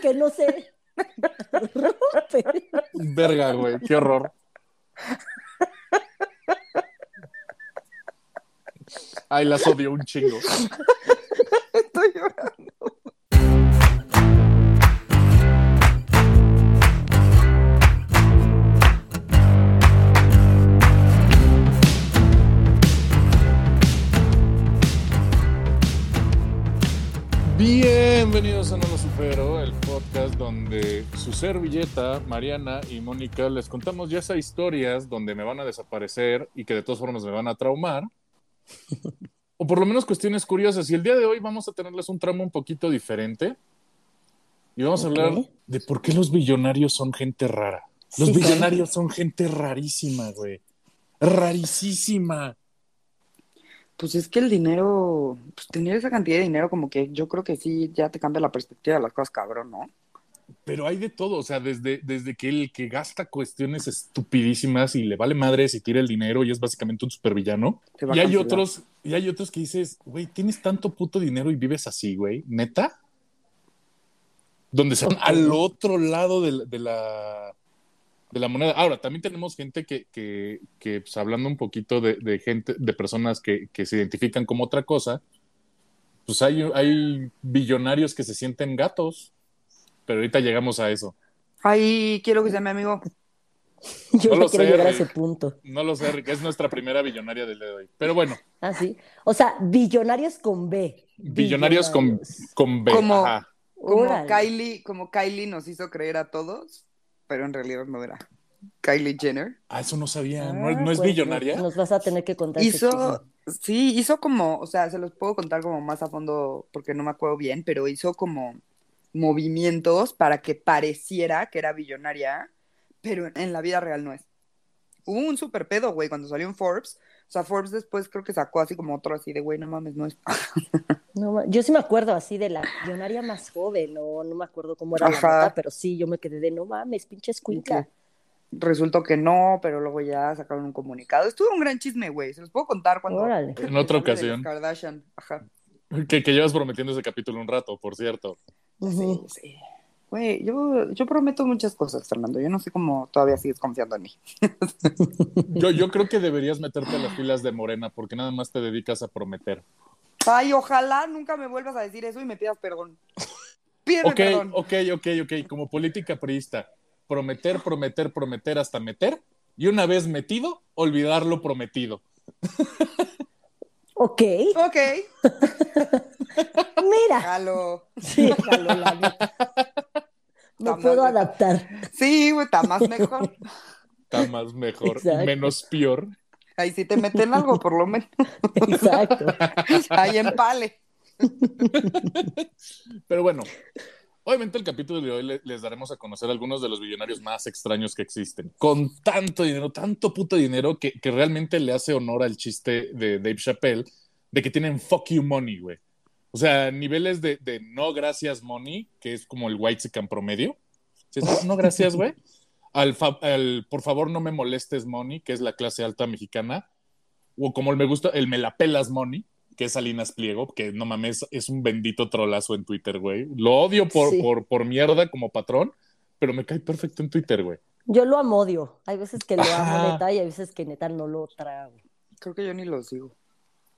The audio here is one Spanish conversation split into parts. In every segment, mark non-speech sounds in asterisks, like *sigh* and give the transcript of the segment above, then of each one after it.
que no se rompe. Verga, güey, qué horror. Ay, las odio un chingo. Estoy llorando. Bienvenidos a No Lo Supero, podcast donde su servilleta, Mariana y Mónica les contamos ya esas historias donde me van a desaparecer y que de todas formas me van a traumar. *laughs* o por lo menos cuestiones curiosas. Y el día de hoy vamos a tenerles un tramo un poquito diferente. Y vamos a hablar de por qué los billonarios son gente rara. Los Sí, billonarios son gente rarísima, güey. Rarísima. Pues es que el dinero, pues tener esa cantidad de dinero como que yo creo que sí ya te cambia la perspectiva de las cosas, cabrón, ¿no? Pero hay de todo, o sea, desde, desde que el que gasta cuestiones estupidísimas y le vale madres y tira el dinero y es básicamente un supervillano. Y hay cancelar. otros, y hay otros que dices, güey, tienes tanto puto dinero y vives así, güey, neta. Donde Ok. al otro lado de, la- de la de la moneda. Ahora, también tenemos gente que, que, que, pues, hablando un poquito de, de gente, de personas que, que se identifican como otra cosa, pues hay, hay billonarios que se sienten gatos. Pero ahorita llegamos a eso. Ay, quiero que sea mi amigo. *laughs* Yo No no lo quiero sé, llegar a ese punto. No lo sé, Rick, es nuestra primera billonaria del día de hoy. Pero bueno, Ah, sí. O sea, billonarios con B. billonarios con, Billonarios. con B. Como- ajá. Como. Kylie, como Kylie nos hizo creer a todos, pero en realidad no era. Kylie Jenner. Ah, eso no sabía. ¿No, Ah, no es pues, billonaria? Nos vas a tener que contar. Hizo, sí, hizo como, o sea, se los puedo contar como más a fondo porque no me acuerdo bien, pero hizo como movimientos para que pareciera que era billonaria, pero en- la vida real no es. Hubo un super pedo, güey, cuando salió en Forbes. O sea, Forbes después creo que sacó así como otro así de, güey, no mames, no es. *laughs* No yo sí me acuerdo así de la billonaria más joven, no, no me acuerdo cómo era Ajá. la nota, pero sí, yo me quedé de no mames, pinche escuinca. Resultó que no, pero luego ya sacaron un comunicado. Estuvo un gran chisme, güey. Se los puedo contar cuando. Órale. En otra ocasión. Kardashian. Ajá. Que, que llevas prometiendo ese capítulo un rato, por cierto. Sí, sí. Güey, yo, yo prometo muchas cosas, Fernando. Yo no sé cómo todavía sigues confiando en mí. Yo, yo creo que deberías meterte a las filas de Morena porque nada más te dedicas a prometer. Ay, ojalá nunca me vuelvas a decir eso y me pidas perdón. Pídeme Ok, perdón. ok, ok, ok. Como política priista, prometer, prometer, prometer hasta meter. Y una vez metido, olvidar lo prometido. *laughs* Ok, Ok, *laughs* mira. jalo. Sí, jalo la neta. *laughs* Me Está puedo adaptar. Sí, güey, está más mejor. *laughs* Está más mejor, Exacto. menos peor. Ahí sí te meten algo, por lo menos. Exacto. Ahí empale. Pero bueno, obviamente el capítulo de hoy le- les daremos a conocer algunos de los billonarios más extraños que existen. Con tanto dinero, tanto puto dinero que, que realmente le hace honor al chiste de Dave Chappelle de que tienen fuck you money, güey. O sea, niveles de, de no gracias money, que es como el white sican promedio. No gracias, güey. Al, al por favor no me molestes money, que es la clase alta mexicana. O como me gusta, el me la pelas money, que es Salinas Pliego, que no mames, es un bendito trolazo en Twitter, güey. Lo odio por, Sí. por, por mierda como patrón, pero me cae perfecto en Twitter, güey. Yo lo amodio. Hay veces que lo Ajá. amo neta y hay veces que neta no lo trago. Creo que yo ni lo sigo.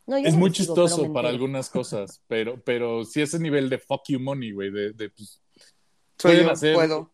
No, Es no muy sigo, chistoso para algunas cosas, *laughs* pero, pero sí ese nivel de fuck you money, güey, de, de, pues, Soy yo, hacer- puedo.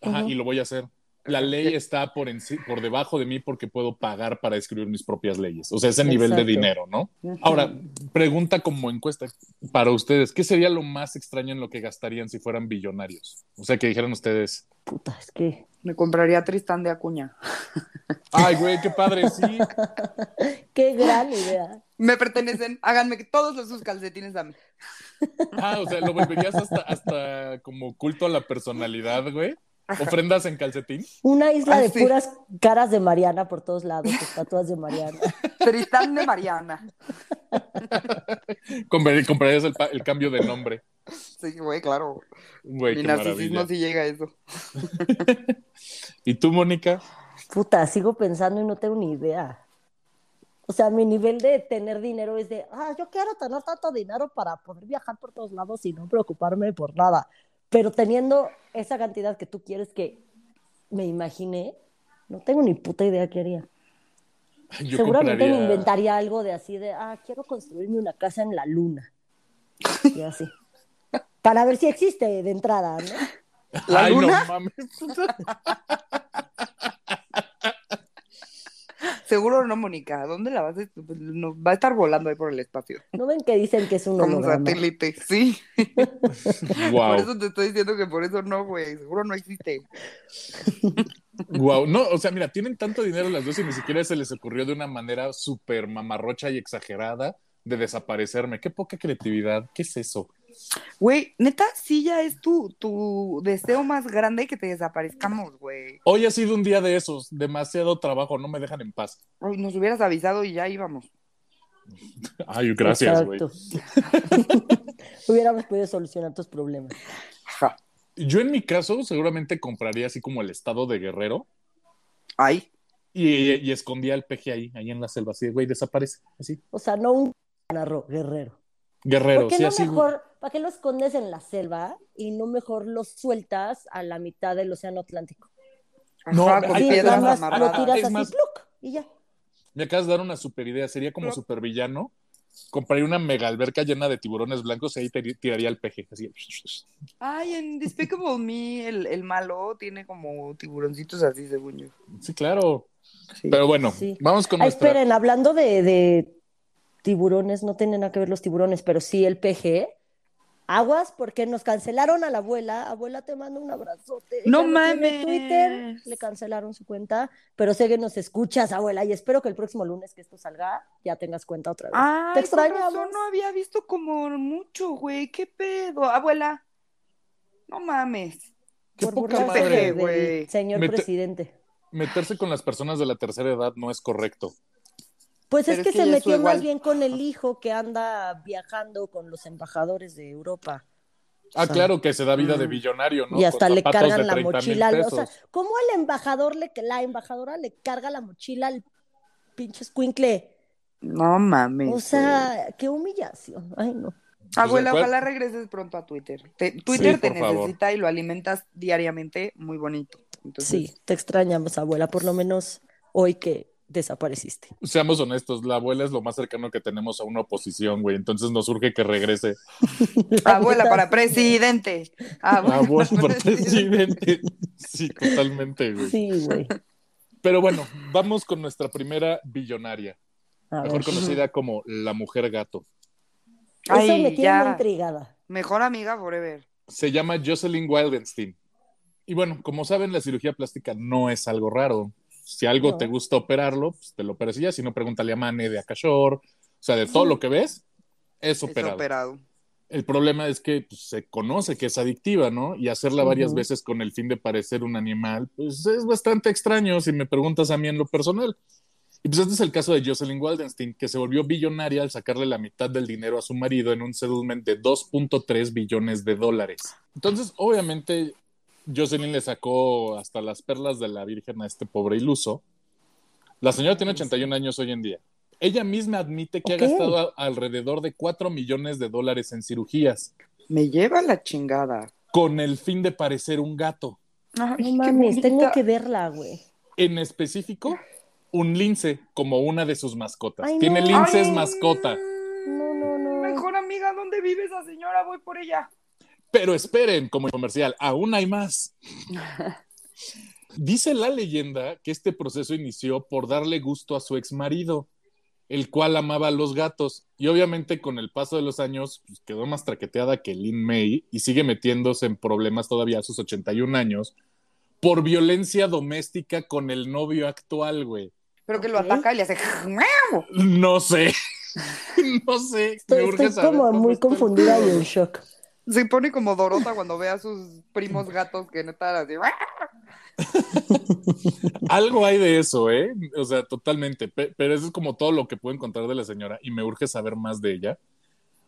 ajá, y lo voy a hacer. La *laughs* ley está por, enci- por debajo de mí porque puedo pagar para escribir mis propias leyes. O sea, ese nivel de dinero, ¿no? Ahora, pregunta como encuesta para ustedes, ¿qué sería lo más extraño en lo que gastarían si fueran billonarios? O sea, que dijeran ustedes, Puta, es que. Me compraría a Tristán de Acuña. *laughs* ay, güey, qué padre, sí. *laughs* Qué gran idea. Me pertenecen. Háganme que todos los sus calcetines a mí. Ah, o sea, lo volverías hasta, hasta como culto a la personalidad, güey. Ofrendas en calcetín. Una isla Ah, de sí. puras caras de Mariana por todos lados, estatuas de Mariana. *laughs* Tristán de Mariana. *laughs* Comprar- Comprarías el, cambio de nombre. Sí, güey, claro. Güey, Mi narcisismo maravilla. sí llega a eso. *laughs* ¿Y tú, Mónica? Puta, sigo pensando y no tengo ni idea. O sea, mi nivel de tener dinero es de, ah, yo quiero tener tanto dinero para poder viajar por todos lados y no preocuparme por nada. Pero teniendo esa cantidad que tú quieres que me imaginé, no tengo ni puta idea qué haría. Yo Seguramente me inventaría algo de así de, ah, quiero construirme una casa en la luna. Y así. Para ver si existe de entrada, ¿no? *laughs* ¿La Ay, luna? no mames. *laughs* Seguro no, Mónica. ¿Dónde la vas a.? pues, no, va a estar volando ahí por el espacio. ¿No ven que dicen que es un Como satélite. Sí. *laughs* Por eso te estoy diciendo que por eso no, güey. Seguro no existe. Wow. No, o sea, mira, tienen tanto dinero las dos y ni siquiera se les ocurrió de una manera súper mamarrocha y exagerada de desaparecerme. Qué poca creatividad. ¿Qué es eso? Güey, neta, sí ya es tu, tu deseo más grande que te desaparezcamos, güey. Hoy ha sido un día de esos. Demasiado trabajo. No me dejan en paz. Nos hubieras avisado y ya íbamos. *laughs* Ay, gracias, güey. *laughs* Hubiéramos podido solucionar tus problemas. Yo en mi caso seguramente compraría así como el estado de guerrero Ay. y, y escondía el peje ahí, ahí en la selva. Así, de, güey, desaparece. Así. O sea, no un narro, guerrero. Guerrero, ¿Por qué sí, no así. mejor, para qué lo escondes en la selva y no mejor lo sueltas a la mitad del océano Atlántico? No, Ajá, con Ay, Sí, piedras nada más lo tiras Es así, más- ¡pluc! y ya. Me acabas de dar una super idea. Sería como supervillano. Compraría una mega alberca llena de tiburones blancos y ahí te- tiraría el peje. Así. Ay, en Despicable Me, el, el malo tiene como tiburoncitos así, según yo. Sí, claro. Sí. Pero bueno, Sí. vamos con Ah, nuestra. esperen, hablando de, de tiburones, no tienen nada que ver los tiburones, pero sí el PG. Aguas, porque nos cancelaron a la abuela. Abuela, te mando un abrazote. ¡No mames! Twitter, le cancelaron su cuenta, pero sé que nos escuchas, abuela, y espero que el próximo lunes que esto salga ya tengas cuenta otra vez. Ay, Te extrañamos. no había visto como mucho, güey. ¿Qué pedo? Abuela. No mames. Qué Por poca madre, güey. señor Mete- presidente. Meterse con las personas de la tercera edad no es correcto. Pues Pero es que, es que se metió más bien con el hijo que anda viajando con los embajadores de Europa. Ah, O sea, claro que se da vida de mm. billonario, ¿no? y hasta Con le cargan la 30,000 mochila. al- O sea. ¿cómo el embajador, le, la embajadora le carga la mochila al pinche escuincle? No mames. O sea, qué humillación. Ay, no. güey. Abuela, ¿cuál- ojalá regreses pronto a Twitter. Te- Twitter te favor. necesita y lo alimentas diariamente muy bonito. Entonces, Sí, te extrañamos, abuela, por lo menos hoy que desapareciste. Seamos honestos, la abuela es lo más cercano que tenemos a una oposición, güey. Entonces nos urge que regrese. *laughs* Abuela para presidente. Abuela, Abuela *laughs* para presidente. Sí, totalmente, güey. Sí, güey. Pero bueno, vamos con nuestra primera billonaria, A mejor ver. conocida como la mujer gato. Eso Ay, me tiene ya. intrigada. Mejor amiga forever. Se llama Jocelyn Wildenstein. Y bueno, como saben, la cirugía plástica no es algo raro. Si algo No. te gusta operarlo, pues te lo operas y ya. Si no, pregúntale a Mane de Akashor. O sea, de todo lo que ves, es Es operado. operado. El problema es que pues, se conoce que es adictiva, ¿no? Y hacerla varias Ujú. veces con el fin de parecer un animal, pues es bastante extraño si me preguntas a mí en lo personal. Y pues este es el caso de Jocelyn Waldenstein, que se volvió billonaria al sacarle la mitad del dinero a su marido en un settlement de 2.3 billones de dólares. Entonces, obviamente, Jocelyn le sacó hasta las perlas de la Virgen a este pobre iluso. La señora tiene 81 años hoy en día. Ella misma admite que ha gastado a- alrededor de 4 millones de dólares en cirugías Me lleva la chingada. con el fin de parecer un gato. Ay, No mames, tengo que verla, güey. En específico, un lince como una de sus mascotas. Ay, Tiene no. linces Ay, mascota. No, no, no. Mejor amiga, ¿dónde vive esa señora? Voy por ella. Pero esperen, como comercial, aún hay más. *laughs* Dice la leyenda que este proceso inició por darle gusto a su ex marido, el cual amaba a los gatos. Y obviamente con el paso de los años pues, quedó más traqueteada que Lin May y sigue metiéndose en problemas todavía a sus 81 años por violencia doméstica con el novio actual, güey. Pero que lo ataca y le hace. No sé. *laughs* no sé. Estoy, Me urge estoy saber como muy confundida y en shock. Se pone como Dorota cuando ve a sus primos gatos que neta así. *laughs* Algo hay de eso, ¿eh? O sea, totalmente. Pe- Pero eso es como todo lo que puedo encontrar de la señora y me urge saber más de ella.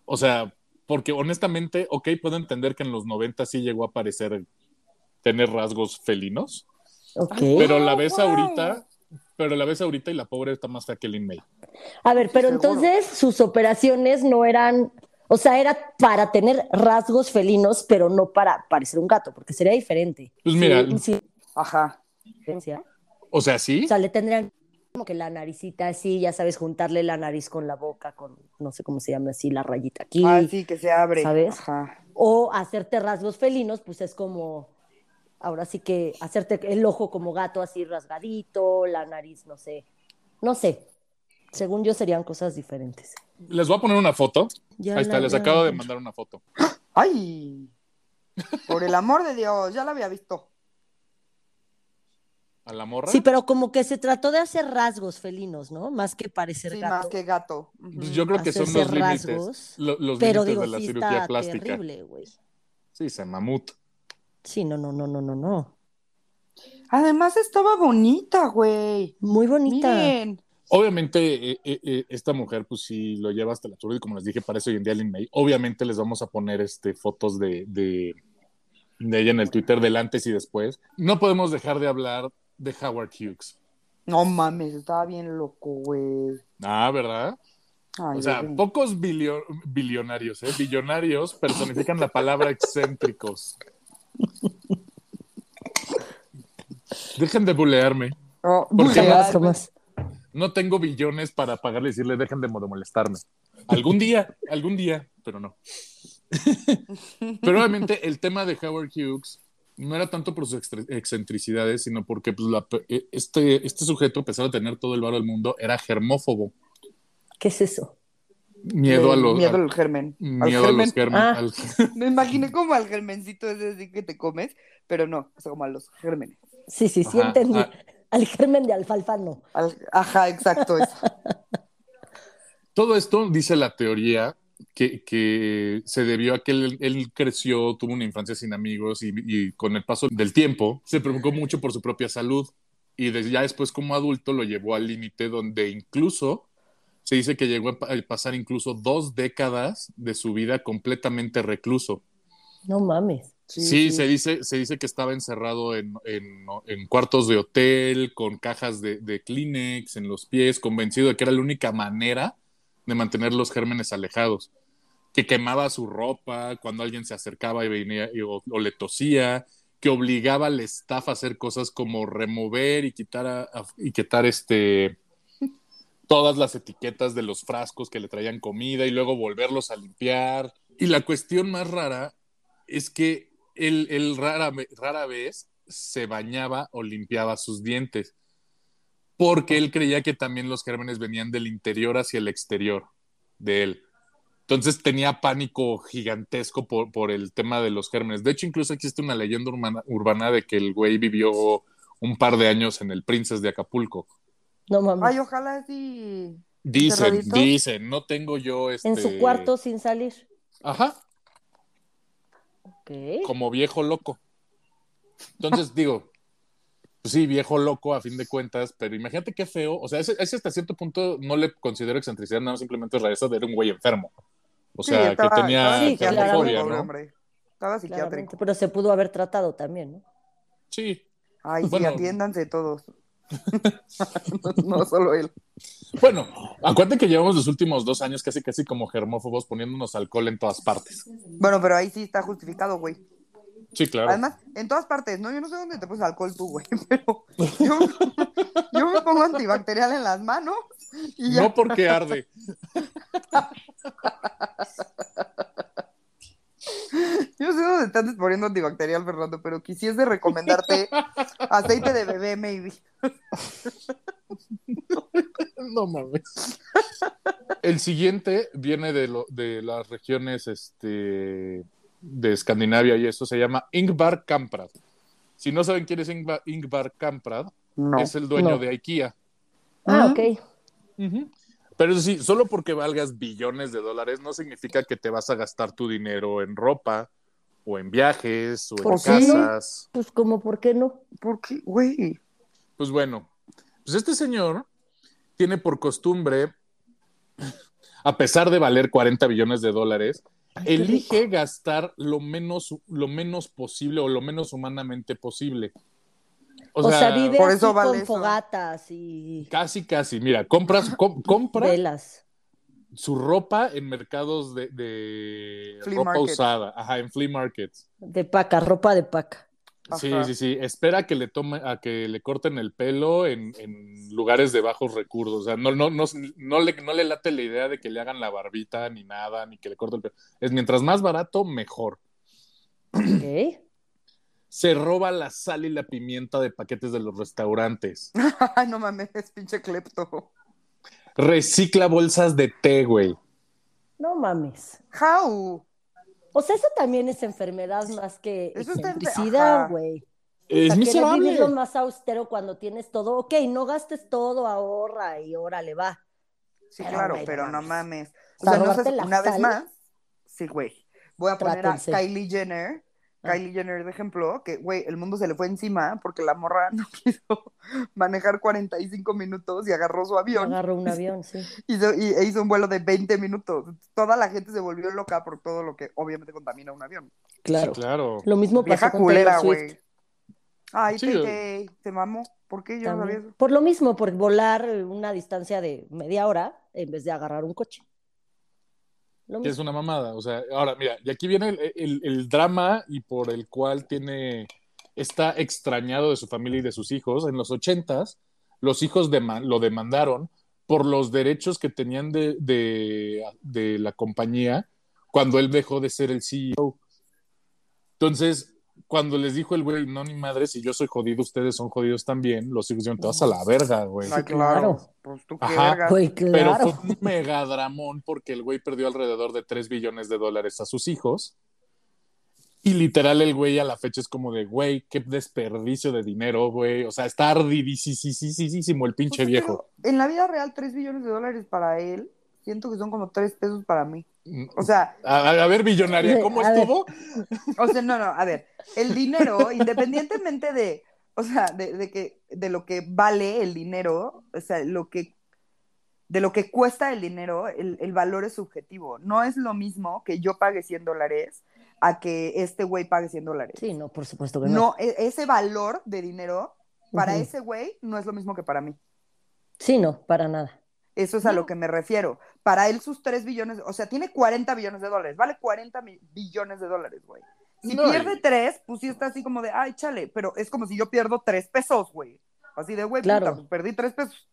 O sea, porque honestamente, ok, puedo entender que en los 90 sí llegó a aparecer tener rasgos felinos, Ok. pero la Oh, ves wow. ahorita, pero la ves ahorita y la pobre está más fea que Lin May. A ver, pero Seguro. entonces sus operaciones no eran, O sea, era para tener rasgos felinos, pero no para parecer un gato, porque sería diferente. Pues mira, Sí, sí, Ajá. diferencia. o sea, sí. O sea, le tendrían como que la naricita así, ya sabes, juntarle la nariz con la boca, con no sé cómo se llama así, la rayita aquí. Ah, sí, que se abre. ¿Sabes? Ajá. O hacerte rasgos felinos, pues es como, ahora sí que hacerte el ojo como gato así rasgadito, la nariz, no sé, no sé. Según yo serían cosas diferentes. Les voy a poner una foto. Ya Ahí está, les acabo de mandar una foto. ¡Ay! *laughs* Por el amor de Dios, ya la había visto. A la morra. Sí, pero como que se trató de hacer rasgos felinos, ¿no? Más que parecer Sí, gato. más que gato. Pues yo creo que son los límites. lo- los Pero límites digo, de la sí cirugía está plástica. terrible, güey. Sí, se mamut. Sí, no, no, no, no, no, no. Además estaba bonita, güey. Muy bonita. Miren. Obviamente, eh, eh, eh, esta mujer, pues sí lo lleva hasta la altura y como les dije, parece hoy en día Lin May. Obviamente les vamos a poner este, fotos de, de, de ella en el Twitter del antes y después. No podemos dejar de hablar de Howard Hughes. No mames, estaba bien loco, güey. Ah, ¿verdad? Ay, O sea, pocos bilio- billonarios, ¿eh? Billonarios personifican la palabra excéntricos. Dejen de bulearme. Oh, ¿Por qué bulear, Jamás, jamás. No tengo billones para pagarle y decirle dejen de mo- molestarme. Algún día, algún día, pero no. pero obviamente el tema de Howard Hughes no era tanto por sus excentricidades, sino porque pues, la eh, este, este sujeto, a pesar de tener todo el varo del mundo, era germófobo. ¿Qué es eso? Miedo a los... Miedo al- al germen. Al miedo a germen. los germen. Ah. al- *laughs* Me imaginé como al germencito ese que te comes, pero no, o sea, como a los gérmenes. Sí, sí, sí Ajá, entendí. ah. Al germen de alfalfa no. Al- Ajá, exacto, eso. *laughs* Todo esto dice la teoría que, que se debió a que él, él creció, tuvo una infancia sin amigos y, y con el paso del tiempo se preocupó mucho por su propia salud y desde ya después como adulto lo llevó al límite donde incluso se dice que llegó a a pasar incluso dos décadas de su vida completamente recluso. No mames. Sí, Se, dice, se dice que estaba encerrado en, en- en cuartos de hotel, con cajas de, de Kleenex en los pies, convencido de que era la única manera de mantener los gérmenes alejados. Que quemaba su ropa cuando alguien se acercaba y venía y- o, o le tosía, que obligaba al staff a hacer cosas como remover y quitar, a- a- y quitar este, todas las etiquetas de los frascos que le traían comida y luego volverlos a limpiar. Y la cuestión más rara es que él, él rara, ve- rara vez se bañaba o limpiaba sus dientes, porque él creía que también los gérmenes venían del interior hacia el exterior de él. Entonces tenía pánico gigantesco por, por el tema de los gérmenes. De hecho, incluso existe una leyenda urbana, urbana de que el güey vivió un par de años en el Princess de Acapulco. No mames. Ay, ojalá sí. Dicen, dicen, no tengo yo este... En su cuarto sin salir. Ajá, Como viejo loco. Entonces *laughs* digo, pues sí, viejo loco a fin de cuentas, pero imagínate qué feo. O sea, ese, ese hasta cierto punto no le considero excentricidad, nada más simplemente es rareza de era un güey enfermo. O Sí, sea, estaba- que tenía Sí, ¿no? hombre. Estaba psiquiátrico. Claramente, pero se pudo haber tratado también, ¿no? Sí. Ay, sí, atiéndanse todos. No, *laughs* no solo él. Bueno, acuérdate que llevamos los últimos dos años casi casi como germófobos poniéndonos alcohol en todas partes. Bueno, pero ahí sí está justificado, güey. Sí, claro. Además, en todas partes, ¿no? Yo no sé dónde te pones alcohol tú, güey, *laughs* pero yo, yo me pongo antibacterial en las manos y ya. no porque arde. *laughs* Yo sé dónde te andes poniendo antibacterial, Fernando, pero quisiese recomendarte *laughs* aceite de bebé, maybe. *laughs* No mames. El siguiente viene de, lo, de las regiones este, de Escandinavia y eso se llama Ingvar Kamprad. Si no saben quién es Ingvar, Ingvar Kamprad, No. es el dueño No. de IKEA. Ah, ok. Pero eso sí, solo porque valgas billones de dólares no significa que te vas a gastar tu dinero en ropa o en viajes o en ¿Por qué? casas. Pues como, ¿por qué no? ¿Por qué, güey? Pues bueno, pues este señor tiene por costumbre, a pesar de valer 40 billones de dólares, elige gastar lo menos, lo menos posible o lo menos humanamente posible. O, sea, vive por así eso vale con eso. fogatas y Casi, casi. Mira, compras, com- *laughs* compra, velas. su ropa en mercados de, de Flea ropa markets. usada, ajá, en flea markets. De paca, ropa de paca. Sí, Ajá. sí, sí. Espera que le tome, a que le corten el pelo en, en lugares de bajos recursos. O sea, no, no, no, no le, no le late la idea de que le hagan la barbita ni nada, ni que le corten el pelo. Es mientras más barato, mejor. Ok. Se roba la sal y la pimienta de paquetes de los restaurantes. *laughs* Ay, no mames, es pinche clepto. Recicla bolsas de té, güey. No mames. How? O sea, eso también es enfermedad más que Eso excentricidad, güey. O Es sea, vivir lo más austero cuando tienes todo. Ok, no gastes todo, ahorra y órale, va. Sí, Pero, claro, pero no no mames. mames. O O sea, sea, no una vez más. Sí, güey. Voy a poner Trátense. a Kylie Jenner. Kylie Jenner de ejemplo, que, güey, el mundo se le fue encima porque la morra *laughs* no quiso manejar 45 minutos y agarró su avión Agarro un *laughs* avión, sí. hizo, y, e hizo un vuelo de 20 minutos. Toda la gente se volvió loca por todo lo que obviamente contamina un avión. Claro. Sí, claro. Lo mismo pasó con culera, Taylor Swift. güey. Ay, Sí, Tay te mamó. ¿Por qué yo no sabía eso? Por lo mismo, por volar una distancia de media hora en vez de agarrar un coche. Que es una mamada. O sea, ahora, mira, y aquí viene el, el- el drama y por el cual tiene, está extrañado de su familia y de sus hijos. En los ochentas, los hijos lo demandaron por los derechos que tenían de, de, de la compañía cuando él dejó de ser el CEO. Entonces, cuando les dijo el güey, no, ni madre, si yo soy jodido, ustedes son jodidos también, los hijos dijeron, te vas a la verga, güey. Sí, claro. claro. Pues tú qué Ajá. Güey, Pero claro. fue un megadramón porque el güey perdió alrededor de 3 billones de dólares a sus hijos. Y literal el güey a la fecha es como de, güey, qué desperdicio de dinero, güey. O sea, está ardidísimo el pinche Pues, viejo. en la vida real, 3 billones de dólares para él, siento que son como 3 pesos para mí. O sea, A, a ver, billonaria, *laughs* ¿cómo A ver. estuvo? o sea, no, no, a ver, el dinero, *laughs* independientemente de, o sea, de, de que, de lo que vale el dinero, o sea, lo que, de lo que cuesta el dinero, el, el valor es subjetivo. No es lo mismo que yo pague 100 dólares a que este güey pague 100 dólares. Sí, no, por supuesto que no. No, e- ese valor de dinero para ese güey no es lo mismo que para mí. Sí, no, para nada. Eso es a lo que me refiero. Para él sus 3 billones, o sea, tiene 40 billones de dólares, vale 40 mi- billones de dólares, güey. Si No, pierde y- 3, pues sí está así como de, ay, chale, pero es como si yo pierdo 3 pesos, güey. Así de, güey, Claro. puta, pues perdí 3 pesos.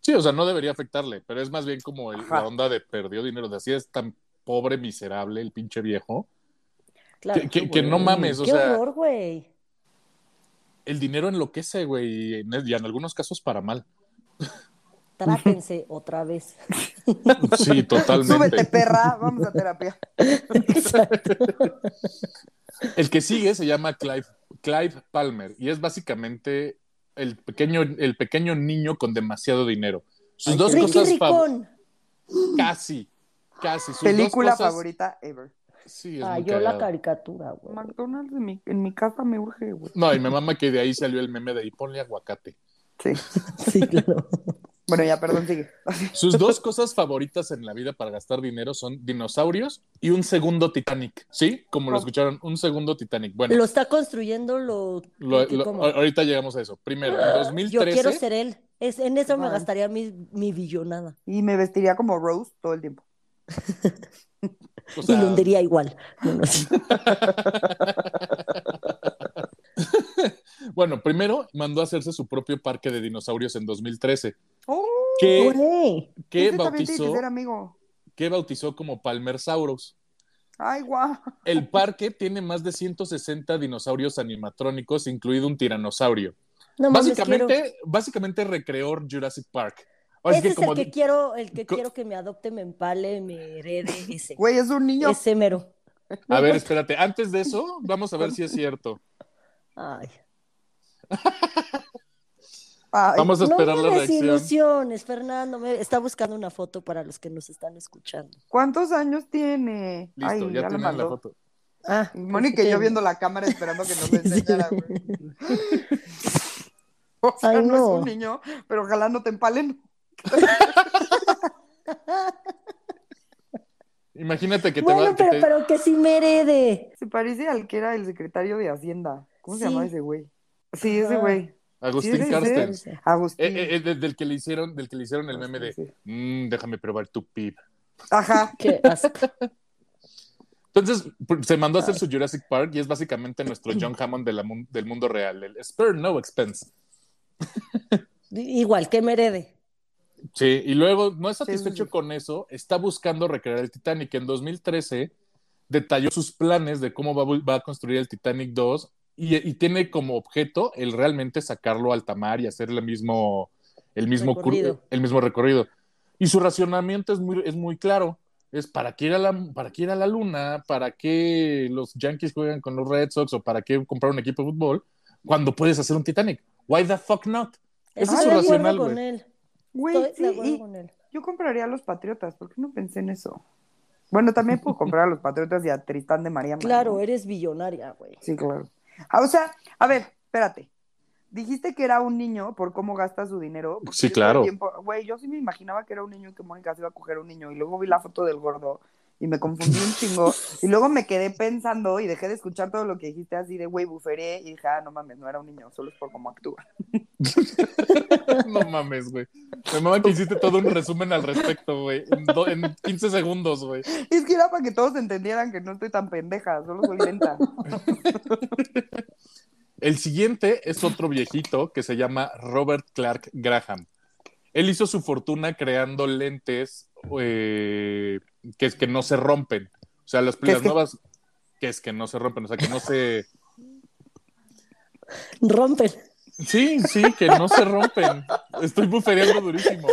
Sí, o sea, no debería afectarle, pero es más bien como el- la onda de perdió dinero. De así es tan pobre, miserable el pinche viejo. Claro. Que- que- que no mames, o Qué sea- horror, güey. El dinero enloquece, güey, y en, y en algunos casos para mal. Trátense otra vez. *laughs* Sí, totalmente. Súbete, perra, vamos a terapia. Exacto. El que sigue se llama Clive, Clive Palmer y es básicamente el pequeño, el pequeño niño con demasiado dinero. Sus Ay, dos Ricky cosas fav- Ricón. casi, casi. Sus Película cosas- favorita ever. Sí, es Ah, yo la caricatura, güey. McDonald's en mi, en mi casa me urge, güey. No, y me mama que de ahí salió el meme de y ponle aguacate. Sí. *laughs* Sí, claro. Bueno, ya, perdón, sigue. *laughs* Sus dos cosas favoritas en la vida para gastar dinero son dinosaurios y un segundo Titanic. ¿Sí? Como lo Oh. escucharon, un segundo Titanic. Bueno, Lo está construyendo lo. lo- ahorita llegamos a eso. Primero, en *gasps* Yo 2013. quiero ser él. Es, en eso me gastaría mi, mi billonada. Y me vestiría como Rose todo el tiempo. o *laughs* y lo hundiría igual. No, no. *laughs* *laughs* Bueno, primero mandó a hacerse su propio parque de dinosaurios en 2013, ¡Oh! que, que bautizó, amigo. que bautizó como Palmersaurus. Ay, guau. *laughs* El parque tiene más de 160 dinosaurios animatrónicos, incluido un tiranosaurio. No mames, quiero. básicamente, recreó Jurassic Park. Ese que es el que quiero, el que co- quiero que me adopte, me empale, me herede, ese. Güey, es un niño. Ese mero. A ver, espérate, antes de eso, vamos a ver si es cierto. Ay. *laughs* Ay, Vamos a esperar no la me reacción. desilusiones, Fernando. Me está buscando una foto para los que nos están escuchando. ¿Cuántos años tiene? Listo, Ay, ya, ya, le tienen la foto. Ah, *laughs* Mónica y yo viendo la cámara esperando que nos enseñara. O sea, Ay, no. no. es un niño, pero ojalá no te empalen. *laughs* Imagínate que te Bueno, va que pero, te- pero que sí me herede. Se parece al que era el secretario de Hacienda. ¿Cómo se Sí. llama ese güey? Sí, ese güey. Agustín Sí, sí, Carstens. sí. Agustín. Eh, eh, del, del que le hicieron, del que le hicieron el meme de Sí. "Mm, déjame probar tu pib. Ajá. *laughs* Qué asco. Entonces se mandó a hacer su Jurassic Park y es básicamente nuestro John Hammond de la mun- del mundo real. El spare no expense. *laughs* Igual que Merede. Sí, y luego no es satisfecho Sí, sí. con eso, está buscando recrear el Titanic. En 2013 detalló sus planes de cómo va, va a construir el Titanic 2 y, y tiene como objeto el realmente sacarlo al tamar y hacer el mismo, el mismo, Recorrido. el mismo recorrido. Y su racionamiento es muy, es muy claro. Es para qué ir a la, para qué ir a la luna, para qué los Yankees juegan con los Red Sox o para qué comprar un equipo de fútbol cuando puedes hacer un Titanic. Why the fuck not? Ese es su racional, güey. sí, yo compraría a los Patriotas. ¿Por qué no pensé en eso? Bueno, también puedo comprar a los Patriotas y a Tristán de María. Claro, ¿no? eres billonaria, güey. Sí, claro. Ah, o sea, a ver, espérate. Dijiste que era un niño por cómo gasta su dinero. Sí, claro. Güey, yo sí me imaginaba que era un niño y que Mónica se iba a coger un niño. Y luego vi la foto del gordo y me confundí un chingo. Y luego me quedé pensando y dejé de escuchar todo lo que dijiste así de güey, buferé. Y dije, ah, no mames, no era un niño, solo es por cómo actúa. *laughs* No mames, güey. Me mama que hiciste todo un resumen al respecto, güey. En, en 15 segundos, güey. Es que era para que todos entendieran que no estoy tan pendeja, solo soy lenta. El siguiente es otro viejito que se llama Robert Clark Graham. Él hizo su fortuna creando lentes eh, que es que no se rompen. O sea, las, ¿Qué es las que? nuevas que es que no se rompen, o sea, que no se Rompen. Sí, sí, que no se rompen. Estoy bufereando durísimo.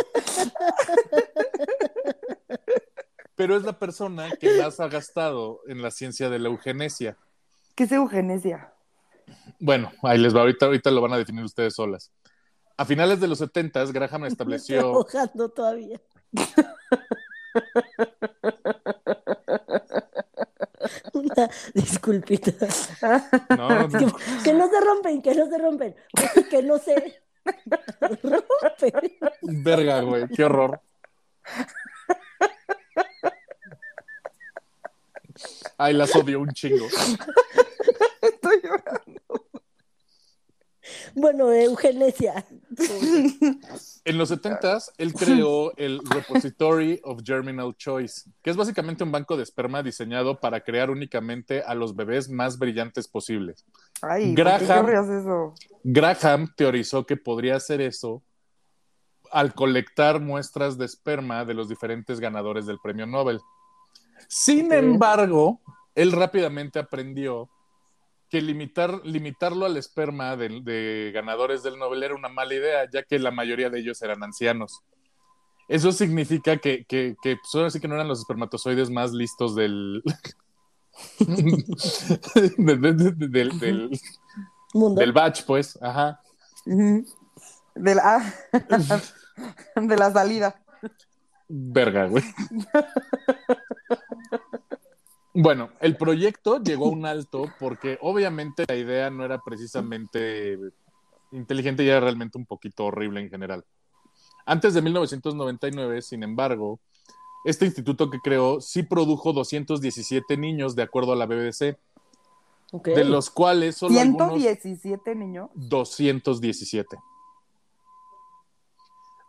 Pero es la persona que más ha gastado en la ciencia de la eugenesia. ¿Qué es eugenesia? Bueno, ahí les va, ahorita, ahorita lo van a definir ustedes solas. A finales de los 70, Graham Me *laughs* estoy estableció. ahogando todavía. Una disculpita. No, no, Que, no. que no se rompen, que no se rompen. Que no se rompen. Verga, güey, qué horror. Ay, las odio un chingo. Estoy llorando. Bueno, eugenesia. En los 70 él creó el Repository of Germinal Choice, que es básicamente un banco de esperma diseñado para crear únicamente a los bebés más brillantes posibles. Ay, ¿por qué Graham. eso? Graham teorizó que podría hacer eso al colectar muestras de esperma de los diferentes ganadores del premio Nobel. Sin embargo, él rápidamente aprendió que limitar, limitarlo al esperma de, de ganadores del Nobel era una mala idea, ya que la mayoría de ellos eran ancianos. Eso significa que, que, que pues ahora sí que no eran los espermatozoides más listos del, *laughs* de- de- de- de- del, del, Mundo. del batch, pues. Ajá. De la, *laughs* de la salida. Verga, güey. *laughs* Bueno, el proyecto llegó a un *laughs* alto porque obviamente la idea no era precisamente inteligente y era realmente un poquito horrible en general. Antes de 1999, sin embargo, este instituto que creó sí produjo 217 niños de acuerdo a la BBC, de los cuales solo algunos 117 niños. 217.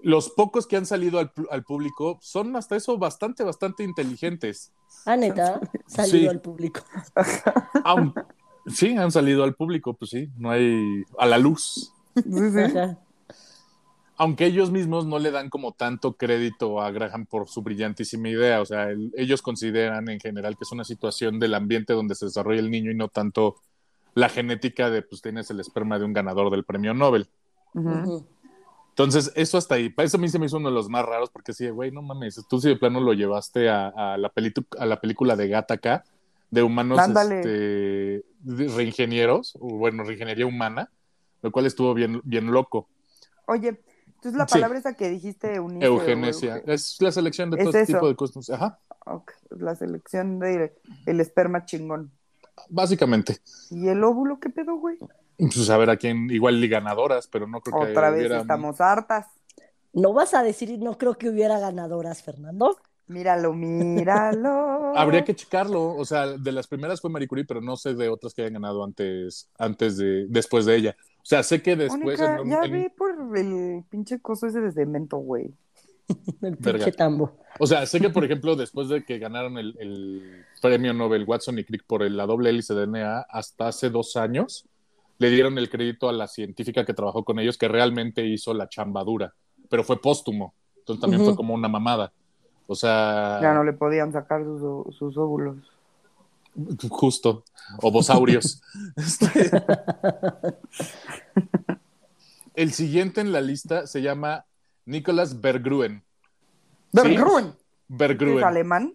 Los pocos que han salido al, público son hasta eso bastante, bastante inteligentes. Ah, neta, salido Sí. al público. *laughs* Sí, han salido al público, pues sí, no hay a la luz. Sí, sí. Ajá. Aunque ellos mismos no le dan como tanto crédito a Graham por su brillantísima idea, o sea, el- ellos consideran en general que es una situación del ambiente donde se desarrolla el niño y no tanto la genética de, pues tienes el esperma de un ganador del premio Nobel. Entonces, eso hasta ahí. Eso a mí se me hizo uno de los más raros porque sí, güey, no mames, tú sí de plano lo llevaste a, a la, a la película de Gattaca, de humanos este, reingenieros, o bueno, reingeniería humana, lo cual estuvo bien, bien loco. Oye, entonces la Sí. palabra esa que dijiste, Eugenesia. Es la selección de Es todo eso. tipo de cosas. Ajá, ok, la selección de el esperma chingón. básicamente. ¿Y el óvulo qué pedo, güey? *laughs* Pues a ver a quién, igual y ganadoras, pero no creo que Otra vez hubiera- estamos hartas. No vas a decir, no creo que hubiera ganadoras, Fernando. Míralo, míralo. *laughs* Habría que checarlo, o sea, de las primeras fue Marie Curie, pero no sé de otras que hayan ganado antes, antes de, después de ella. O sea, sé que después. En- ya en- ve por el pinche coso ese de cemento, güey. *laughs* El Verga. pinche tambo. O sea, sé que, por ejemplo, después de que ganaron el, el premio Nobel Watson y Crick por el- la doble hélice de DNA, hasta hace dos años, le dieron el crédito a la científica que trabajó con ellos, que realmente hizo la chambadura, pero fue póstumo. Entonces también fue como una mamada. O sea, Ya no le podían sacar sus, óvulos. justo. Ovosaurios. *laughs* Este- *laughs* el siguiente en la lista se llama Nicolas Bergruen. Bergruen. ¿Es Bergruen, alemán?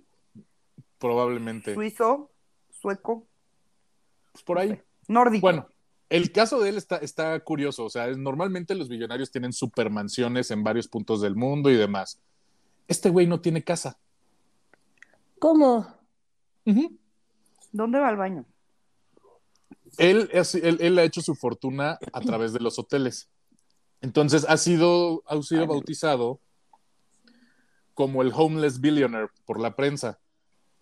probablemente. ¿Suizo? ¿Sueco? Pues por ahí. ¿Nórdico? Bueno, el caso de él está, está curioso. O sea, es- normalmente los billonarios tienen supermansiones en varios puntos del mundo y demás. Este güey no tiene casa. ¿Cómo? ¿Dónde va al baño? él, es- él, él ha hecho su fortuna a través de los hoteles. Entonces ha sido, ha sido Ay, bautizado como el homeless billionaire por la prensa.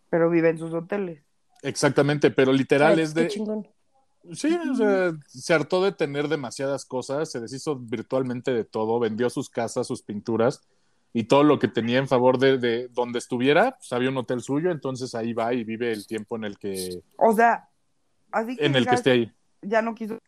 Pero vive en sus hoteles. Exactamente, pero literal Ay, es qué de... chingón. Sí, o sea, se hartó de tener demasiadas cosas, se deshizo virtualmente de todo, vendió sus casas, sus pinturas y todo lo que tenía en favor de, de donde estuviera, pues había un hotel suyo, entonces ahí va y vive el tiempo en el que, O sea, así que en el que esté ahí. ya no quiso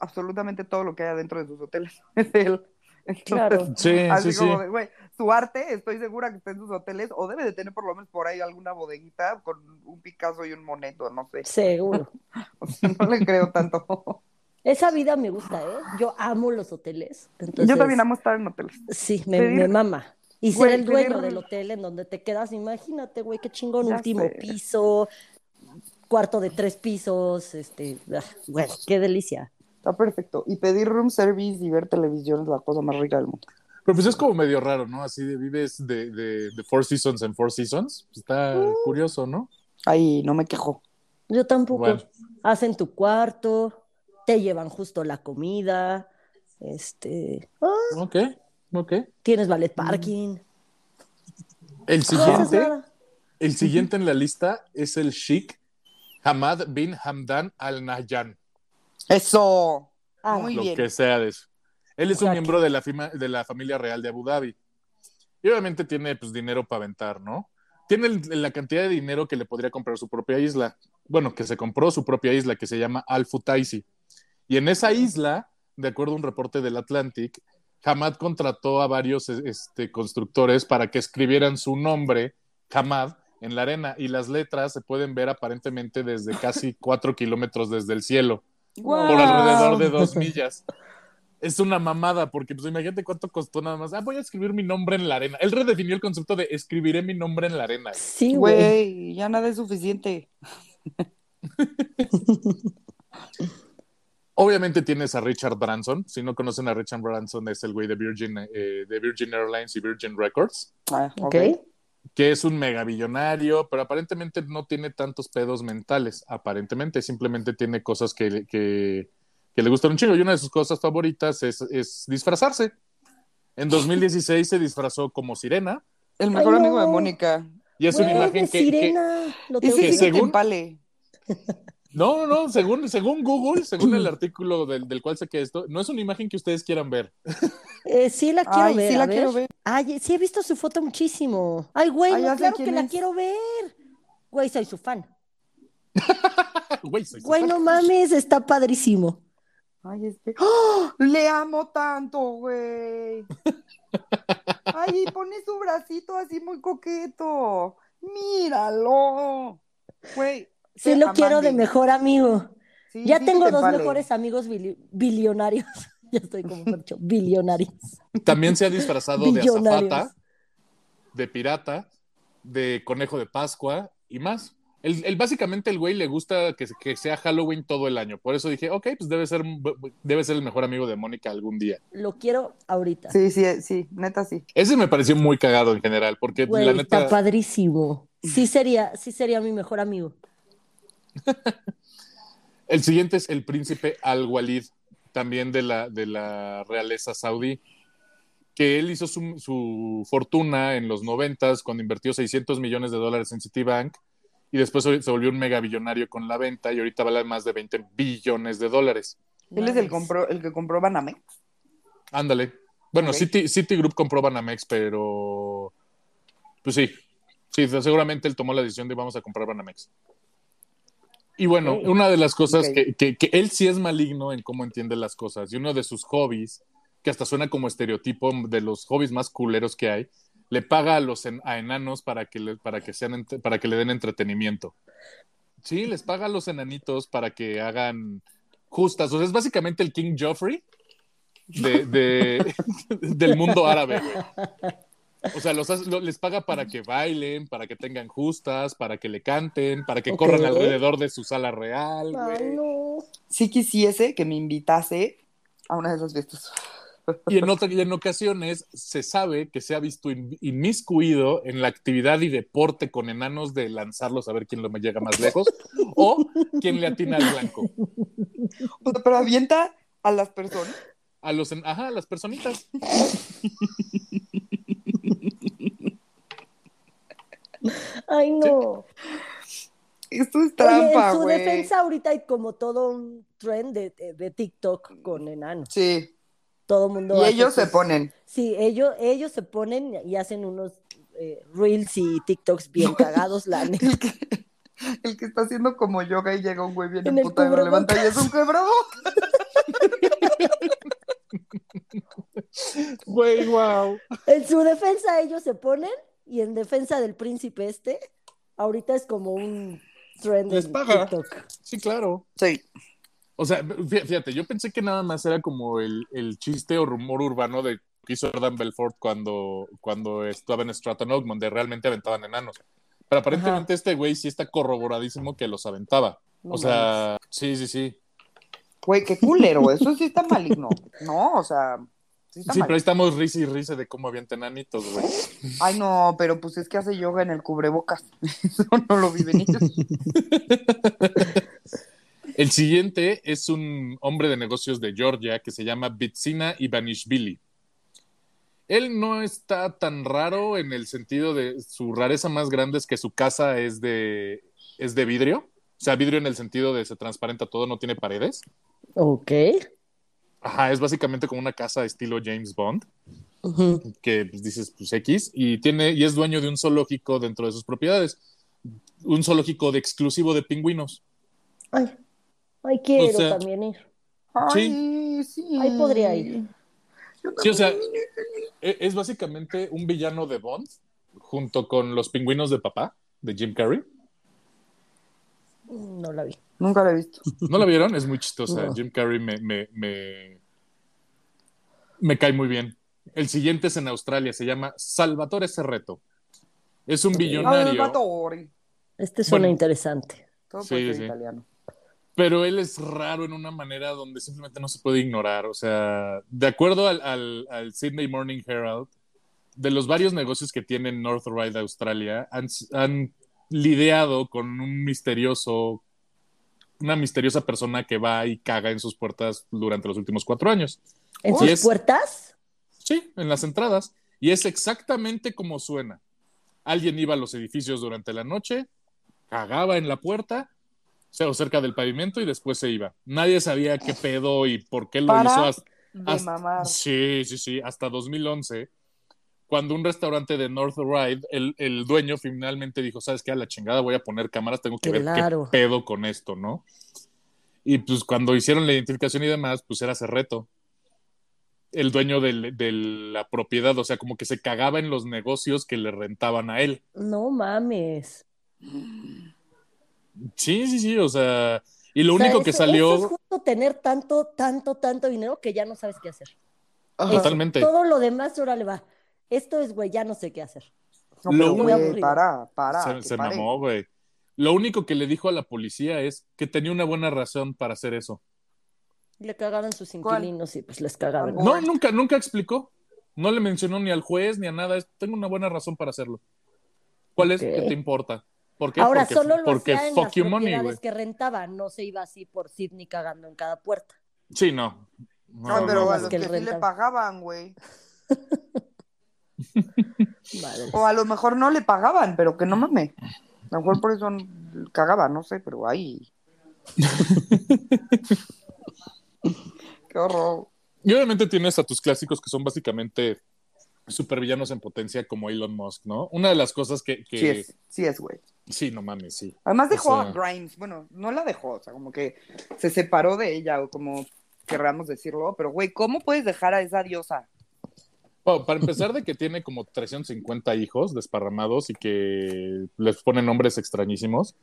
absolutamente todo lo que hay adentro de sus hoteles. *laughs* Es él. Entonces, *laughs* Claro. Sí, Así sí, como sí. de, güey, su arte, estoy segura que está en sus hoteles, o debe de tener por lo menos por ahí alguna bodeguita con un Picasso y un Moneto, no sé. Seguro. *laughs* O sea, no le creo tanto. Esa vida me gusta, ¿eh? Yo amo los hoteles. Entonces, Yo también amo estar en hoteles. Sí, me, me mama. Y ser Güey, el dueño pedir- del hotel en donde te quedas, imagínate, güey, qué chingón, Ya último sé. piso, cuarto de tres pisos, este, ah, güey, qué delicia. Está perfecto. Y pedir room service y ver televisión es la cosa más rica del mundo. Pero pues es como medio raro, ¿no? Así de vives de, de, de Four Seasons en Four Seasons. Pues Está Mm. curioso, ¿no? Ay, no me quejo. Yo tampoco. Bueno. Hacen tu cuarto, te llevan justo la comida, este, ah, Ok, ok. tienes ballet parking. El siguiente, el siguiente en la lista es el Sheikh Hamad bin Hamdan Al Nahyan. Eso. Ah, Muy lo bien. que sea de eso. Él es un miembro de la, fima- de la familia real de Abu Dhabi. Y obviamente tiene pues, dinero para aventar, ¿no? Tiene el- la cantidad de dinero que le podría comprar su propia isla. Bueno, que se compró su propia isla, que se llama Al Futaisi. Y en esa isla, de acuerdo a un reporte del Atlantic, Hamad contrató a varios este, constructores para que escribieran su nombre, Hamad, en la arena. Y las letras se pueden ver aparentemente desde casi cuatro kilómetros desde el cielo Por alrededor de *laughs* dos millas. Es una mamada, porque pues imagínate cuánto costó nada más. Ah, voy a escribir mi nombre en la arena. Él redefinió el concepto de escribiré mi nombre en la arena. Sí, güey. Güey, ya nada es suficiente. *laughs* Obviamente tienes a Richard Branson. Si no conocen a Richard Branson, es el güey de Virgin, eh, de Virgin Airlines y Virgin Records, Ah, Ok. Que es un megabillonario, pero aparentemente no tiene tantos pedos mentales. Aparentemente, simplemente tiene cosas que, que, que le gustan un chingo. Y una de sus cosas favoritas es, es disfrazarse. En *laughs* 2016 se disfrazó como sirena. El mejor Ay, amigo de. Mónica. Y es una imagen que, que- sirena. Lo tengo que que según-. No, no, no, según, según Google, según el artículo del, del cual saqué esto, no es una imagen que ustedes quieran ver. Eh, sí la quiero Ay, ver. sí la ver. quiero ver. Ay, sí he visto su foto muchísimo. Ay, güey, Ay, no, claro que la quiero ver. Güey, soy su fan. *laughs* Güey, soy Güey, fan. no mames, está padrísimo. Ay, es que. ¡Oh! Le amo tanto, güey. *laughs* Ay, pone su bracito así muy coqueto. Míralo. Güey. Sí lo quiero de mejor amigo. Sí, ya sí, tengo te dos mejores amigos bili- billonarios. *laughs* ya estoy como *laughs* mucho, billonarios. También se ha disfrazado de azafata, de pirata, de conejo de Pascua y más. El, el- básicamente el güey le gusta que, que sea Halloween todo el año. Por eso dije, ok, pues debe ser, debe ser el mejor amigo de Mónica algún día. Lo quiero ahorita. Sí, sí, sí, neta sí. Ese me pareció muy cagado en general, porque Güey, la neta... está padrísimo. Sí sería, sí sería mi mejor amigo. El siguiente es el príncipe Al-Walid, también de la, de la realeza saudí, que él hizo su, su fortuna en los noventas cuando invirtió 600 millones de dólares en Citibank y después se volvió un megabillonario con la venta y ahorita vale más de 20 billones de dólares. Él es el, el que compró Banamex. Ándale. Bueno. City, Citigroup compró Banamex, pero. Pues sí. Sí, seguramente él tomó la decisión de vamos a comprar Banamex. Y bueno, una de las cosas que, que- que él sí es maligno en cómo entiende las cosas. Y uno de sus hobbies, que hasta suena como estereotipo de los hobbies más culeros que hay, le paga a los en- a enanos para que le, para que sean para que le den entretenimiento. Sí, les paga a los enanitos para que hagan justas. O sea, es básicamente el King Joffrey de, de- *laughs* del mundo árabe, güey. O sea, los hace- lo- les paga para que bailen, para que tengan justas, para que le canten, para que Ok. corran alrededor de su sala real, Ay, güey. no. Sí quisiese que me invitase a una de esas fiestas. Y en, otra- y en ocasiones se sabe que se ha visto in- inmiscuido en la actividad y deporte con enanos de lanzarlos a ver quién lo llega más lejos o quién le atina al blanco. O sea, pero avienta a las personas. A los, ajá, a las personitas. *laughs* Ay, no. Esto es trampa, en su güey. defensa ahorita hay como todo un trend de, de- de TikTok con enanos. Sí. Todo el mundo. Y ellos se ponen. Sí, ellos, ellos se ponen y hacen unos eh, reels y TikToks bien cagados, la neta. El que, el que está haciendo como yoga y llega un güey bien En el emputado y lo levanta y es un *laughs* quebrado. Güey, wow. En su defensa ellos se ponen y en defensa del príncipe este, ahorita es como un trend Les en. TikTok. Sí, claro. Sí. O sea, fí- fíjate, yo pensé que nada más era como el, el chiste o rumor urbano de que hizo Jordan Belfort cuando, cuando estaba en Stratton Oak, donde realmente aventaban enanos. Pero aparentemente este güey sí está corroboradísimo que los aventaba. No o sea, sí, sí, sí. Güey, qué culero. Eso sí está maligno. No, o sea. Sí pero ahí estamos risa y risa de cómo avientan enanitos, güey. Ay, no, pero pues es que hace yoga en el cubrebocas. *laughs* Eso no lo vi venir. *laughs* El siguiente es un hombre de negocios de Georgia que se llama Bitsina Ivanishvili. Él no está tan raro en el sentido de su rareza más grande es que su casa es de, es de vidrio. O sea, vidrio en el sentido de se transparenta todo, no tiene paredes. Ok. Ajá, es básicamente como una casa estilo James Bond, que pues, dices, pues X, y, tiene, y es dueño de un zoológico dentro de sus propiedades. Un zoológico de exclusivo de pingüinos. Ay, ay, quiero O sea, también ir. Ay, sí. Ahí podría ir. Sí, o sea, e- es básicamente un villano de Bond junto con los pingüinos de papá de Jim Carrey. No la vi. Nunca lo he visto. ¿No la vieron? Es muy chistosa. No. Jim Carrey me, me, me, me cae muy bien. El siguiente es en Australia, se llama Salvatore Serreto. Es un billonario, Salvatore. Este suena Bueno. interesante. Todo Sí, puede ser sí. italiano. pero él es raro en una manera donde simplemente no se puede ignorar. O sea, de acuerdo al, al, al Sydney Morning Herald, de los varios negocios que tiene en North Ryde, Australia, han, han lidiado con un misterioso, una misteriosa persona que va y caga en sus puertas durante los últimos cuatro años. ¿En Y sus es- puertas? Sí, en las entradas. Y es exactamente como suena. Alguien iba a los edificios durante la noche, cagaba en la puerta, o sea, o cerca del pavimento y después se iba. Nadie sabía qué pedo y por qué lo Para hizo. hasta-. Sí, sí, sí, hasta 2011, cuando un restaurante de North Ride, el, el dueño finalmente dijo, ¿sabes qué? A la chingada voy a poner cámaras, tengo que Claro. ver qué pedo con esto, ¿no? Y pues cuando hicieron la identificación y demás, pues era Cerreto, el dueño del- de la propiedad, o sea, como que se cagaba en los negocios que le rentaban a él. No mames. Sí, sí, sí, o sea, y lo O sea, único que salió... Eso es justo tener tanto, tanto, tanto dinero que ya no sabes qué hacer. Totalmente. Todo lo demás, ahora le va. Esto es, güey, ya no sé qué hacer. No, Lo güey, para, para. se se mamó, güey. Lo único que le dijo a la policía es que tenía una buena razón para hacer eso. Le cagaban sus ¿Cuál? inquilinos y pues les cagaban. Oh. No, nunca, nunca explicó. No le mencionó ni al juez ni a nada. Es- Tengo una buena razón para hacerlo. ¿Cuál es? ¿Qué te importa? ¿Por qué? Ahora porque, solo lo porque hacía en fuck las you money, propiedades güey. que rentaba, no se iba así por Sydney cagando en cada puerta. Sí, no. No, No, pero no, a los Que que, sí le pagaban, güey. *laughs* O a lo mejor no le pagaban, pero que no mames. A lo mejor por eso cagaba, no sé, pero ahí. *laughs* Qué horror. Y obviamente tienes a tus clásicos que son básicamente supervillanos en potencia como Elon Musk, ¿no? Una de las cosas que... que... Sí es, sí es, güey. Sí, no mames, sí. Además dejó O sea- a Grimes, bueno, no la dejó, o sea, como que se separó de ella, o como querramos decirlo, pero güey, ¿cómo puedes dejar a esa diosa? Bueno, para empezar de que tiene como 350 hijos desparramados y que les pone nombres extrañísimos.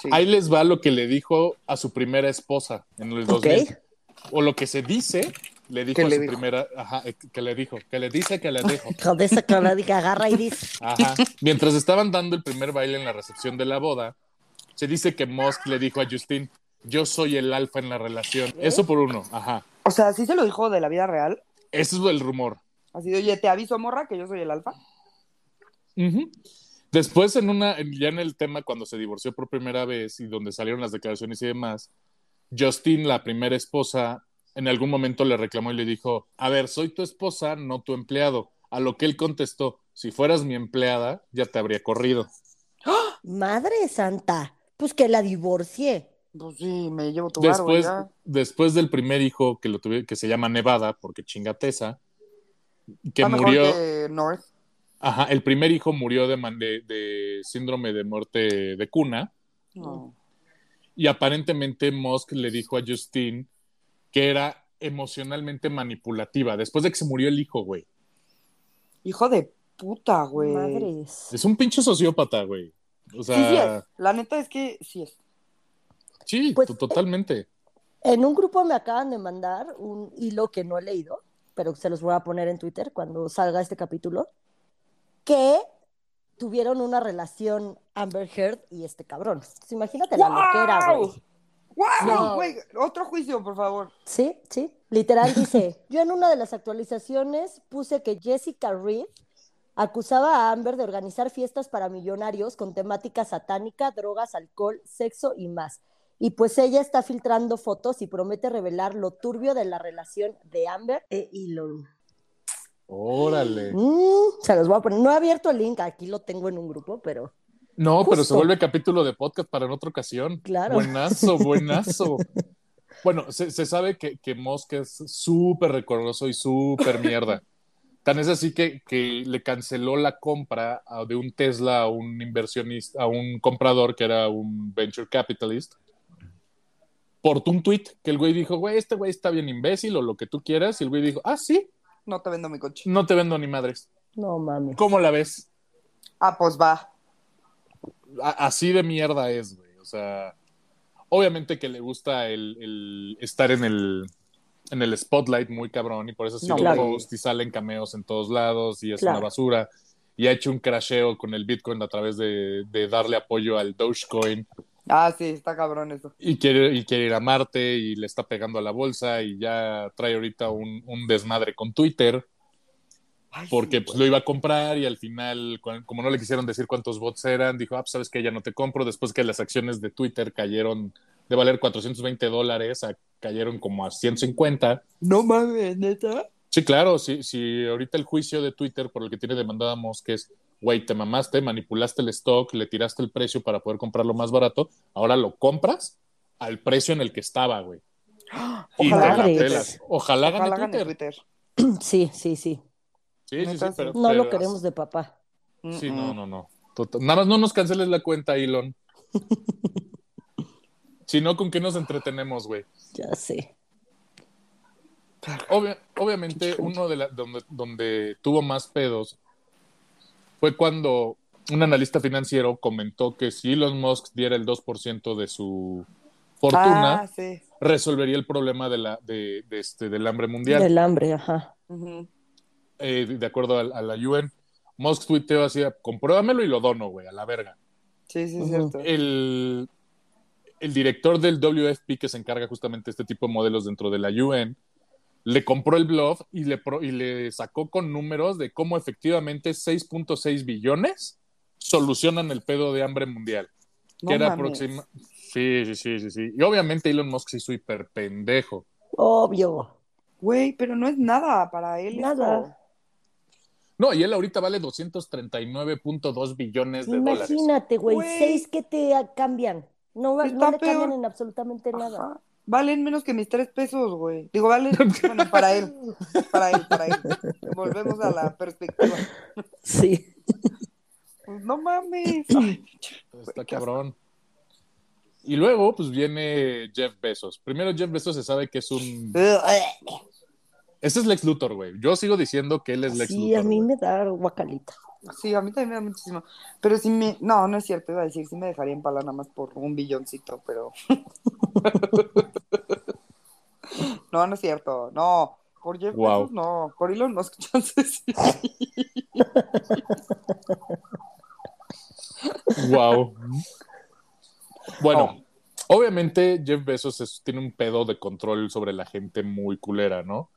Sí. Ahí les va lo que le dijo a su primera esposa en el 2000. O lo que se dice, le dijo ¿Qué a le su dijo? primera, ajá, eh, que le dijo, que le dice que le dijo. Esa que diga, agarra y dice. Ajá. Mientras estaban dando el primer baile en la recepción de la boda, se dice que Musk le dijo a Justin, yo soy el alfa en la relación. Eso por uno, ajá. O sea, sí se lo dijo de la vida real. Ese es el rumor. Así de, oye, te aviso, morra, que yo soy el alfa. Ujú. Después, en una, ya en el tema, cuando se divorció por primera vez y donde salieron las declaraciones y demás, Justin, la primera esposa, en algún momento le reclamó y le dijo: A ver, soy tu esposa, no tu empleado. A lo que él contestó: Si fueras mi empleada, ya te habría corrido. Madre santa, pues que la divorcie. Pues sí, me llevo tu barro Después, ya. después del primer hijo que lo tuve, que se llama Nevada, porque chingateza, que Está mejor murió. que North. Ajá, el primer hijo murió de, man- de- de síndrome de muerte de cuna. No. Y aparentemente Musk le dijo a Justin que era emocionalmente manipulativa después de que se murió el hijo, güey. Hijo de puta, güey. Madres. Es un pinche sociópata, güey. O Sí, sí es. sea, La neta es que sí es. sí, Pues, to- totalmente. En un grupo me acaban de mandar un hilo que no he leído, pero se los voy a poner en Twitter cuando salga este capítulo, que tuvieron una relación Amber Heard y este cabrón. Entonces, imagínate la loquera, güey. ¡Wow! Güey, otro juicio, por favor. Sí, sí. Literal *laughs* dice, yo en una de las actualizaciones puse que Jessica Reed acusaba a Amber de organizar fiestas para millonarios con temática satánica, drogas, alcohol, sexo y más. Y pues ella está filtrando fotos y promete revelar lo turbio de la relación de Amber e Elon. Órale. Mm, se los voy a poner. No he abierto el link, aquí lo tengo en un grupo, pero No, pero se vuelve capítulo de podcast para en otra ocasión. Claro. Buenazo, *laughs* buenazo. bueno, se, se sabe que, que Musk es súper recordoso y súper mierda. Tan es así que, que le canceló la compra de un Tesla a un inversionista, a un comprador que era un venture capitalist. Por un tweet que el güey dijo, güey, este güey está bien imbécil o lo que tú quieras. Y el güey dijo, ah, sí, No te vendo mi coche. no te vendo ni madres. no mames. ¿Cómo la ves? Ah, pues va. A- así de mierda es, güey. O sea, obviamente que le gusta el, el estar en el, en el spotlight muy cabrón y por eso sí No, lo claro. post y salen cameos en todos lados y es Claro. una basura. Y ha hecho un crasheo con el Bitcoin a través de, de darle apoyo al Dogecoin Ah, sí, está cabrón eso. y quiere, y quiere ir a Marte y le está pegando a la bolsa y ya trae ahorita un, un desmadre con Twitter Ay, porque sí, pues, lo iba a comprar y al final, como no le quisieron decir cuántos bots eran, dijo, ah, pues sabes que ya no te compro, después que las acciones de Twitter cayeron de valer 420 dólares, a- cayeron como a 150. No mames, neta. Sí, claro, sí, sí, ahorita el juicio de Twitter por el que tiene demandada Musk es, güey, te mamaste, manipulaste el stock, le tiraste el precio para poder comprarlo más barato, ahora lo compras al precio en el que estaba, güey. *gasps* Y Ojalá te la pelas. Ojalá Ojalá gane Twitter. Twitter. *clears throat* Sí, sí, sí. Sí, sí, sí, pero, No lo queremos de papá. Sí, Mm, no, no, no. Total- Nada más no nos canceles la cuenta, Elon. *laughs* si no, ¿con qué nos entretenemos, güey? Ya sé. Obvia- obviamente, uno de la, donde, donde tuvo más pedos fue cuando un analista financiero comentó que si Elon Musk diera el 2% de su fortuna, Ah, sí. resolvería el problema de la, de, de este, del hambre mundial. Del hambre, ajá. Eh, de acuerdo a, a la UN, Musk tuiteó así, compruébamelo y lo dono, güey, a la verga. Sí, sí, es cierto. el, el director del WFP que se encarga justamente de este tipo de modelos dentro de la UN le compró el bluff y le, pro- y le sacó con números de cómo efectivamente 6.6 billones solucionan el pedo de hambre mundial. No que era aproxima... Sí, sí, sí, sí, sí. Y obviamente Elon Musk sí hizo hiper pendejo. Obvio. Güey, pero no es nada para él. Nada. esto. No, y él ahorita vale 239.2 billones de dólares. Imagínate, güey, seis que te cambian. No, no le peor. cambian en absolutamente nada. Ajá. Valen menos que mis tres pesos, güey. Digo, valen, *laughs* bueno, para él, para él, para él. Volvemos a la perspectiva. Sí. Pues no mames. Ay, Está cabrón. Y luego, pues viene Jeff Bezos. Primero, Jeff Bezos se sabe que es un. Ese es Lex Luthor, güey. Yo sigo diciendo que él es Lex Sí, Luthor. a mí güey. me da guacalita. Sí, a mí también me da muchísimo. Pero sí me. No, no es cierto, iba a decir, sí me dejaría en pala nada más por un billoncito, pero. *laughs* no, no es cierto. No. Por Jeff Guau. Bezos, no. Por Elon Musk, *laughs* chances sí. Wow. Bueno, obviamente Jeff Bezos es- tiene un pedo de control sobre la gente muy culera, ¿no?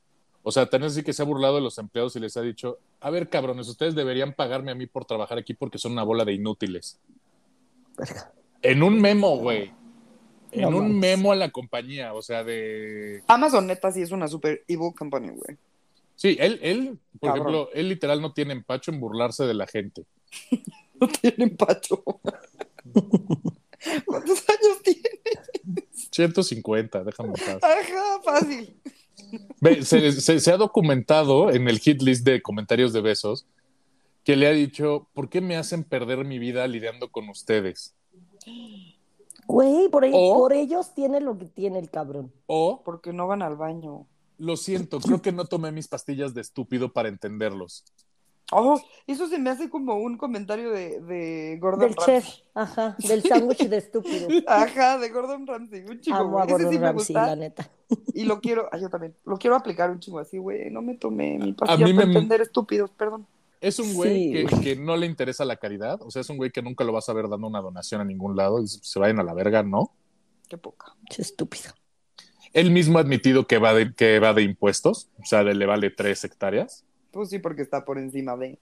O sea, tan así que se ha burlado de los empleados y les ha dicho, a ver, cabrones, ustedes deberían pagarme a mí por trabajar aquí porque son una bola de inútiles. Verga. En un memo, güey. En No un memo a la compañía, o sea, de... Amazon neta sí es una super evil company, güey. Sí, él, él, por Cabrón. ejemplo, él literal no tiene empacho en burlarse de la gente. *laughs* No tienen pacho. *laughs* ¿Cuántos años tiene? 150, déjame en paz. Ajá, fácil. Ve, se, se- se ha documentado en el hit list de comentarios de besos que le ha dicho, ¿por qué me hacen perder mi vida lidiando con ustedes? Güey, por, ahí- O- por ellos tiene lo que tiene el cabrón. O, Porque no van al baño. lo siento, creo que no tomé mis pastillas de estúpido para entenderlos. Oh, eso se me hace como un comentario de, de Gordon Del Ramsay. chef, ajá, del sándwich de estúpido. *laughs* Ajá, de Gordon Ramsay, un chico, Amo a Gordon sí me Ramsay, gusta la neta. y lo quiero, ay, yo también, lo quiero aplicar un chingo así, güey, no me tomé mi A pastilla mí para me- entender estúpidos, perdón. Es un güey Sí, que, que no le interesa la caridad, o sea, es un güey que nunca lo vas a ver dando una donación a ningún lado y se vayan a la verga, ¿no? Qué poca. Che, estúpido. Él mismo ha admitido que va de, que va de impuestos, o sea, le vale tres hectáreas. Pues sí, porque está por encima de.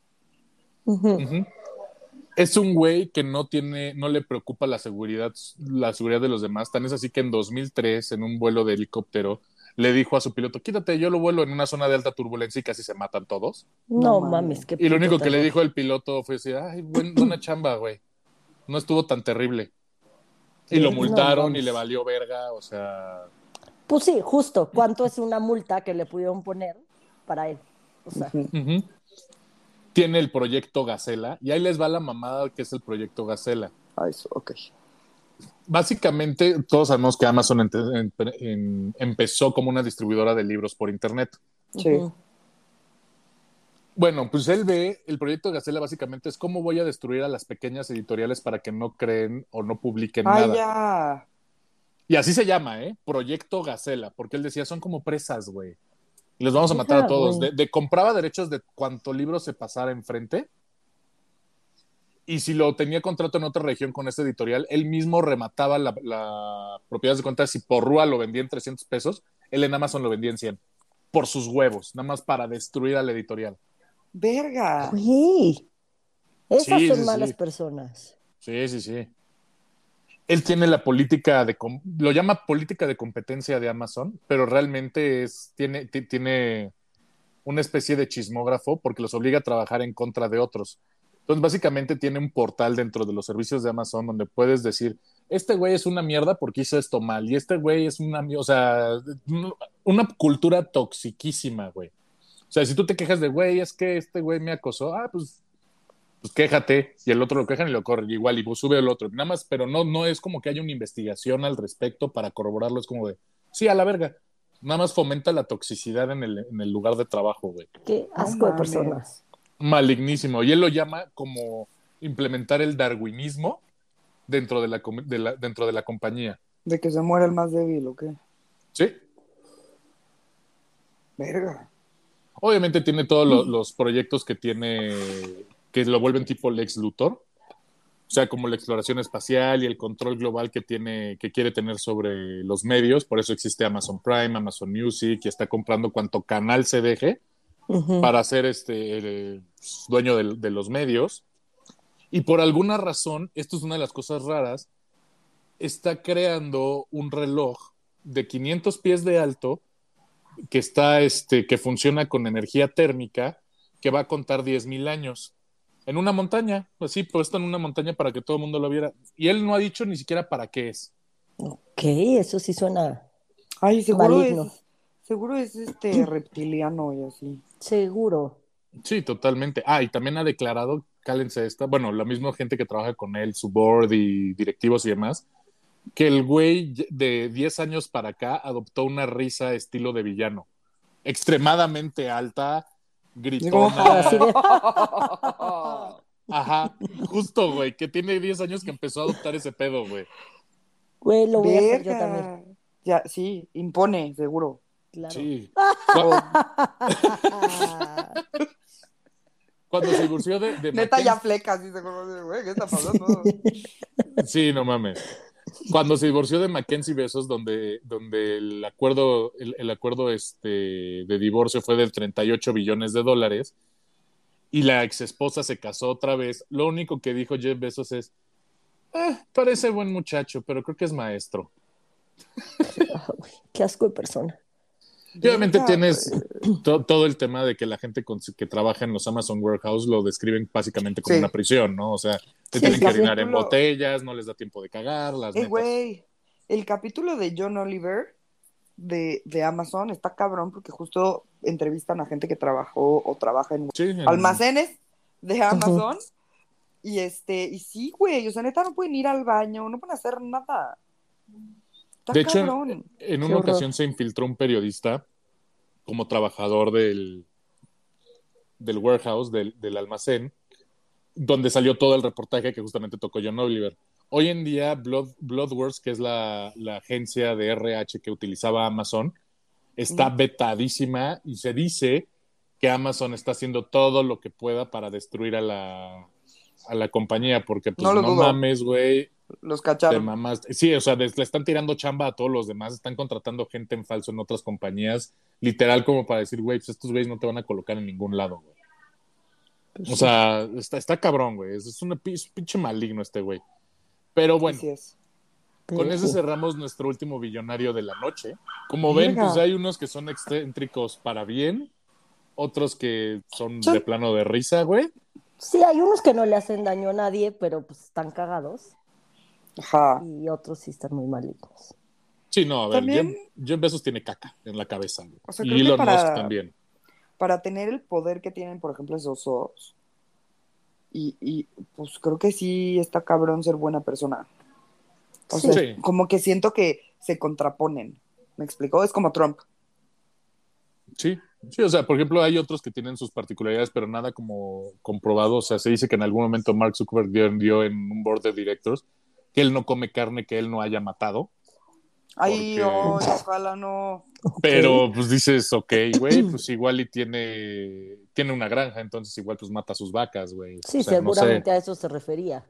Es un güey que no tiene, no le preocupa la seguridad, la seguridad de los demás. Tan es así que en 2003, en un vuelo de helicóptero, le dijo a su piloto, quítate, yo lo vuelo en una zona de alta turbulencia y casi se matan todos. No, No mames. qué Y lo único que le dijo el piloto fue así, ay, buen- *clears throat* buena chamba, güey. No estuvo tan terrible. Y lo No multaron y le valió verga, o sea... Pues sí, justo. ¿Cuánto es una multa que le pudieron poner para él? O sea, ujú. Tiene el proyecto Gacela y ahí les va la mamada que es el proyecto Gacela. Ah, eso, ok. Básicamente, todos sabemos que Amazon empezó como una distribuidora de libros por Internet. Sí. Bueno, pues él ve, el proyecto Gacela básicamente es cómo voy a destruir a las pequeñas editoriales para que no creen o no publiquen Ay, nada. ya. Y así se llama, ¿eh? Proyecto Gacela, porque él decía, son como presas, güey. Y los vamos a matar a todos. De, de- compraba derechos de cuánto libro se pasara enfrente. Y si lo tenía contrato en otra región con esta editorial, él mismo remataba la, la propiedad de cuenta. Si por Rúa lo vendía en 300 pesos, él en Amazon lo vendía en 100. Por sus huevos, nada más para destruir a la editorial. Verga. Güey. Esas Sí, son sí, malas sí. personas. Sí, sí, sí. Él tiene la política de, lo llama política de competencia de Amazon, pero realmente es, tiene, ti- tiene una especie de chismógrafo porque los obliga a trabajar en contra de otros. Entonces, básicamente tiene un portal dentro de los servicios de Amazon donde puedes decir, este güey es una mierda porque hizo esto mal, y este güey es una, o sea, una cultura toxiquísima, güey. O sea, si tú te quejas de, güey, es que este güey me acosó, ah, pues pues quéjate, y el otro lo quejan y lo corren igual, y pues sube el otro, nada más, pero no, no es como que haya una investigación al respecto para corroborarlo, es como de, sí, a la verga, nada más fomenta la toxicidad en el, en el lugar de trabajo, güey. Qué asco de personas. Malignísimo, y él lo llama como implementar el darwinismo dentro de la, de la- dentro de la compañía, De que se muera el más débil, ¿o qué? ¿sí? Verga. Obviamente tiene todos lo- los proyectos que tiene, que lo vuelven tipo Lex Luthor. O sea, como la exploración espacial y el control global que tiene, que quiere tener sobre los medios. Por eso existe Amazon Prime, Amazon Music, y está comprando cuanto canal se deje Ujú. para ser este el dueño del- de, los medios. Y por alguna razón, esto es una de las cosas raras, está creando un reloj de 500 pies de alto que está este que funciona con energía térmica que va a contar 10.000 años en una montaña, así puesto en una montaña para que todo el mundo lo viera. Y él no ha dicho ni siquiera para qué es. Ok, eso sí suena. Ay, seguro Maligno. es, seguro es este *clears throat* reptiliano y así. Seguro. Sí, totalmente. Ah, y también ha declarado, cálense esta, bueno, la misma gente que trabaja con él, su board y directivos y demás, que el güey de 10 años para acá adoptó una risa estilo de villano. Extremadamente alta, gritona. *laughs* Así de- *laughs* Ajá, justo, güey, que tiene 10 años que empezó a adoptar ese pedo, güey. Güey, lo voy a hacer yo Verga. también. Ya, sí, impone, seguro. Claro. Sí. *laughs* O- Cuando se divorció de, de neta ya Mackenzie- flecas, sí, seguro. Güey, ¿qué está pasando? Sí, no mames. Cuando se divorció de Mackenzie Besos, donde, donde el acuerdo, el, acuerdo este, de divorcio fue de 38 billones de dólares, y la ex esposa se casó otra vez, lo único que dijo Jeff Bezos es, "Eh, parece buen muchacho, pero creo que es maestro. *laughs* Qué asco de persona. Y obviamente tienes to- todo el tema de que la gente con- que trabaja en los Amazon Warehouse lo describen básicamente como Sí. una prisión, ¿no? O sea, te Sí, tienen que orinar en botellas, no les da tiempo de cagar, las Eh, netas. güey, el capítulo de John Oliver de, de Amazon está cabrón porque justo entrevistan a gente que trabajó o trabaja en Sí, en- almacenes de Amazon. Y este, y sí, güey, o sea, neta no pueden ir al baño, no pueden hacer nada. De hecho. En una horror. ocasión se infiltró un periodista como trabajador del, del warehouse, del, del almacén, donde salió todo el reportaje que justamente tocó John Oliver. Hoy en día, Blood, Bloodworks, que es la, la agencia de RH que utilizaba Amazon, está vetadísima y se dice que Amazon está haciendo todo lo que pueda para destruir a la, a la compañía, porque pues No mames, güey, Los cacharon. mamaste. Sí, o sea, le están tirando chamba a todos los demás, están contratando gente en falso en otras compañías, literal como para decir, güey, pues estos güeyes no te van a colocar en ningún lado, güey. Pues O sea, está, está cabrón, güey. Es, es un pi- es un pinche maligno este güey. Pero bueno, es. con Sí. cerramos nuestro último billonario de la noche. Como ven, pues hay unos que son excéntricos para bien, otros que son Sí. de plano de risa, güey. Sí, hay unos que no le hacen daño a nadie, pero pues están cagados. Ajá. Y otros sí están muy malignos. Sí, no, a ver, También- Jeff, Jeff Bezos tiene caca en la cabeza. güey. O sea, y Elon para- Musk también. Para tener el poder que tienen, por ejemplo, esos dos. Y, y pues creo que sí está cabrón ser buena persona. O Sí. sea, Sí. como que siento que se contraponen. ¿Me explicó? Es como Trump. Sí, sí, o sea, por ejemplo, hay otros que tienen sus particularidades, pero nada como comprobado. O sea, se dice que en algún momento Mark Zuckerberg dio, dio en un board de directors que él no come carne que él no haya matado. Ay, Porque- ay, ojalá no. *laughs* Pero pues dices, ok, güey, *clears throat* pues igual y tiene, tiene una granja, entonces igual pues mata a sus vacas, güey. Sí, O sea, no sé. seguramente a eso se refería.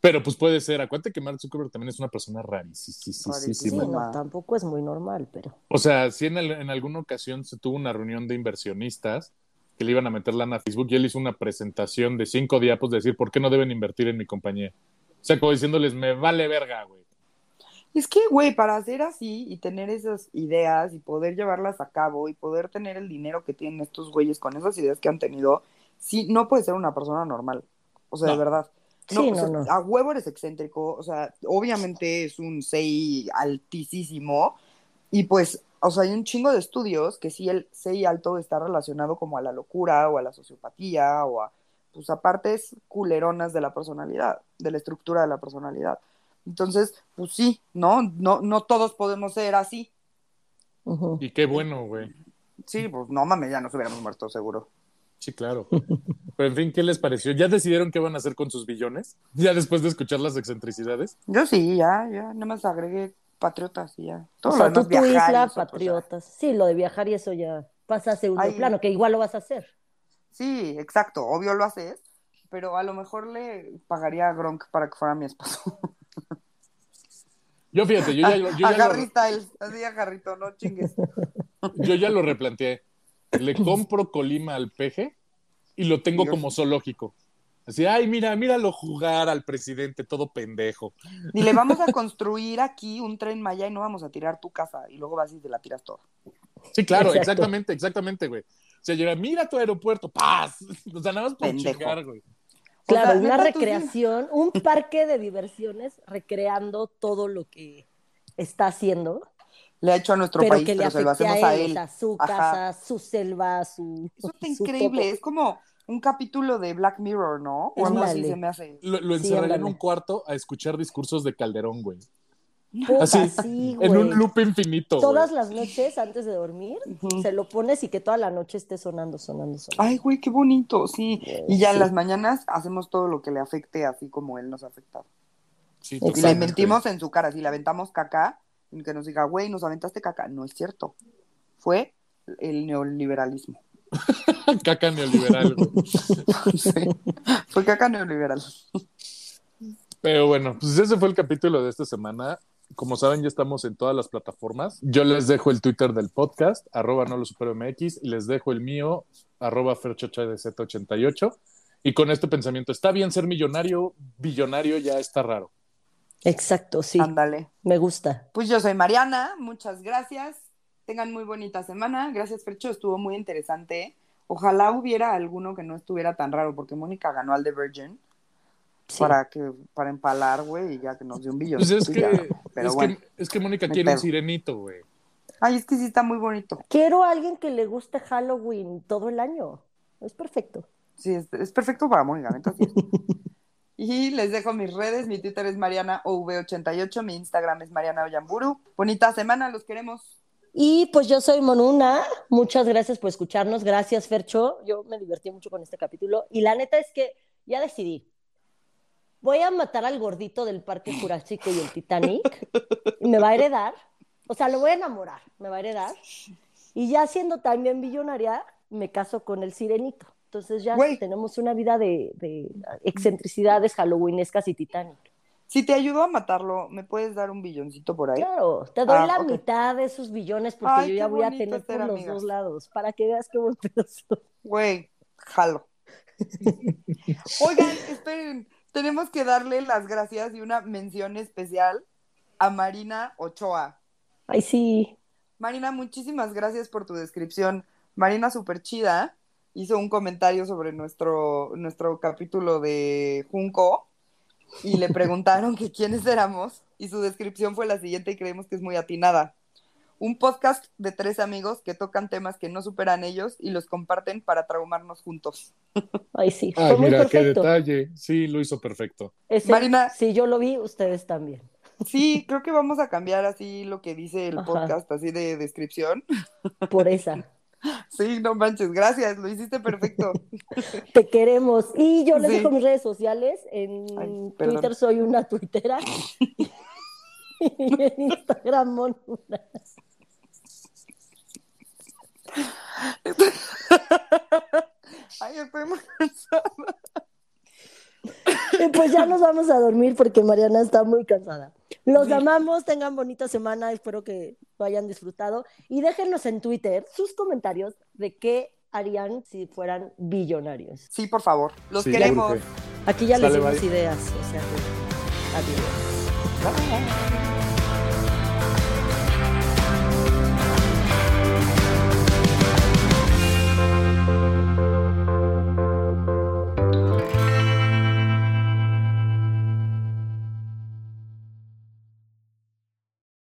Pero pues puede ser, acuérdate que Mark Zuckerberg también es una persona rarísima. Sí, Rarísima. no, tampoco es muy normal, pero. O sea, si en, el- en alguna ocasión se tuvo una reunión de inversionistas que le iban a meter lana a Facebook y él hizo una presentación de cinco diapos de decir por qué no deben invertir en mi compañía. O sea, como diciéndoles, me vale verga, güey. Es que, güey, para hacer así y tener esas ideas y poder llevarlas a cabo y poder tener el dinero que tienen estos güeyes con esas ideas que han tenido, sí, no puedes ser una persona normal. O sea, No. de verdad. Sí, o no, sea, no. A huevo eres excéntrico, o sea, obviamente es un CI altísimo y pues, o sea, hay un chingo de estudios que sí el CI alto está relacionado como a la locura o a la sociopatía o a, pues, a partes culeronas de la personalidad, de la estructura de la personalidad. Entonces, pues sí, ¿no? No, no todos podemos ser así. Y qué bueno, güey. Sí, pues no mames, ya nos hubiéramos muerto seguro. Sí, claro. Pero en fin, ¿qué les pareció? ¿Ya decidieron qué van a hacer con sus billones? ¿Ya después de escuchar las excentricidades? Yo sí, ya, ya, nada más agregué patriotas y ya. O Todo sea, lo tú tu isla, patriotas. Sí, lo de viajar y eso ya pasa a segundo Ay. plano, que igual lo vas a hacer. Sí, exacto, obvio lo haces, pero a lo mejor le pagaría a Gronk para que fuera mi esposo. Yo fíjate, yo ya, yo ya a lo- Harry Styles, así a Harrito, no chingues. Yo ya lo replanteé. Le compro Colima al peje y lo tengo Dios. como zoológico. Así, ay, mira, míralo jugar al presidente, todo pendejo. Y le vamos a construir aquí un tren Maya y no vamos a tirar tu casa y luego vas y te la tiras toda. Sí, claro, Exacto. exactamente, exactamente, güey. O sea, llega, mira tu aeropuerto, paz. *laughs* O sea, nada más por chingar, güey. Claro, sea, una recreación, un parque de diversiones recreando todo lo que está haciendo. le ha hecho a nuestro pero país, que le pero se lo hacemos a a él, sea, su Ajá. casa, su selva, su... Eso está su increíble, todo. es como un capítulo de Black Mirror, ¿no? O algo así se me hace. Lo, lo Sí, encerraría en un cuarto a escuchar discursos de Calderón, güey. Puta, Así, sí, En un loop infinito. Todas güey. las noches antes de dormir, se lo pones y que toda la noche esté sonando, sonando, sonando. Ay, güey, qué bonito, sí. Y ya en las mañanas hacemos todo lo que le afecte, así como él nos ha afectado. Sí, Y le mentimos en su cara, si le aventamos caca, que nos diga, güey, nos aventaste caca. No es cierto. Fue el neoliberalismo. *laughs* Caca neoliberal, güey. *laughs* Sí. Fue caca neoliberal. Pero bueno, pues ese fue el capítulo de esta semana. Como saben, ya estamos en todas las plataformas. Yo les dejo el Twitter del podcast, arroba no lo supero MX, y les dejo el mío, arroba ferchochadz88. Y con este pensamiento, está bien ser millonario, billonario ya está raro. Exacto, sí, Ándale. me gusta. Pues yo soy Mariana, muchas gracias. Tengan muy bonita semana. Gracias, Fercho, estuvo muy interesante. Ojalá hubiera alguno que no estuviera tan raro, porque Mónica ganó al The Virgin Sí. para que para empalar, güey, y ya que nos dio un billón. Pues es que, Pero es, bueno. que, es que Mónica quiere un pedo. sirenito, güey. Ay, es que sí está muy bonito. Quiero a alguien que le guste Halloween todo el año. Es perfecto. Sí, es, es perfecto para Mónica, neta, sí es. *laughs* Y les dejo mis redes, mi Twitter es MarianaOV88, mi Instagram es Mariana Oyamburu. Bonita semana, los queremos. Y pues yo soy Monuna. Muchas gracias por escucharnos. Gracias, Fercho. Yo me divertí mucho con este capítulo. Y la neta es que ya decidí. Voy a matar al gordito del Parque Jurásico y el Titanic. Y me va a heredar. O sea, lo voy a enamorar. Me va a heredar. Y ya siendo también billonaria, me caso con el sirenito. Entonces ya Güey. tenemos una vida de, de excentricidades halloweenescas y Titanic. Si te ayudo a matarlo, ¿me puedes dar un billoncito por ahí? Claro, te doy Ah, la mitad de esos billones porque Ay, yo ya voy a tener ser por los amigas. dos lados, para que veas qué buen pedo soy. Güey, jalo. *laughs* Oigan, esperen, tenemos que darle las gracias y una mención especial a Marina Ochoa. Ay, sí. Marina, muchísimas gracias por tu descripción. Marina, súper chida, hizo un comentario sobre nuestro, nuestro capítulo de Junco y le preguntaron que quiénes éramos y su descripción fue la siguiente y creemos que es muy atinada. Un podcast de tres amigos que tocan temas que no superan ellos y los comparten para traumarnos juntos. Ay, sí. Ay, Fue muy mira, qué detalle. Sí, lo hizo perfecto. Ese- Marina. Si yo lo vi, ustedes también. Sí, creo que vamos a cambiar así lo que dice el Ajá. podcast, así de descripción. Por esa. Sí, no manches, gracias, lo hiciste perfecto. *laughs* Te queremos. Y yo les Sí. dejo mis redes sociales. En Ay. Twitter soy una tuitera. *laughs* y en Instagram, Monuna. Ay, estoy muy cansada. Y pues ya nos vamos a dormir porque Mariana está muy cansada. Los Sí. amamos, tengan bonita semana, espero que lo hayan disfrutado. Y déjenos en Twitter sus comentarios de qué harían si fueran billonarios. Sí, por favor, los Sí, queremos. Aquí ya les Sale, dimos bye. ideas, o sea que adiós. Bye.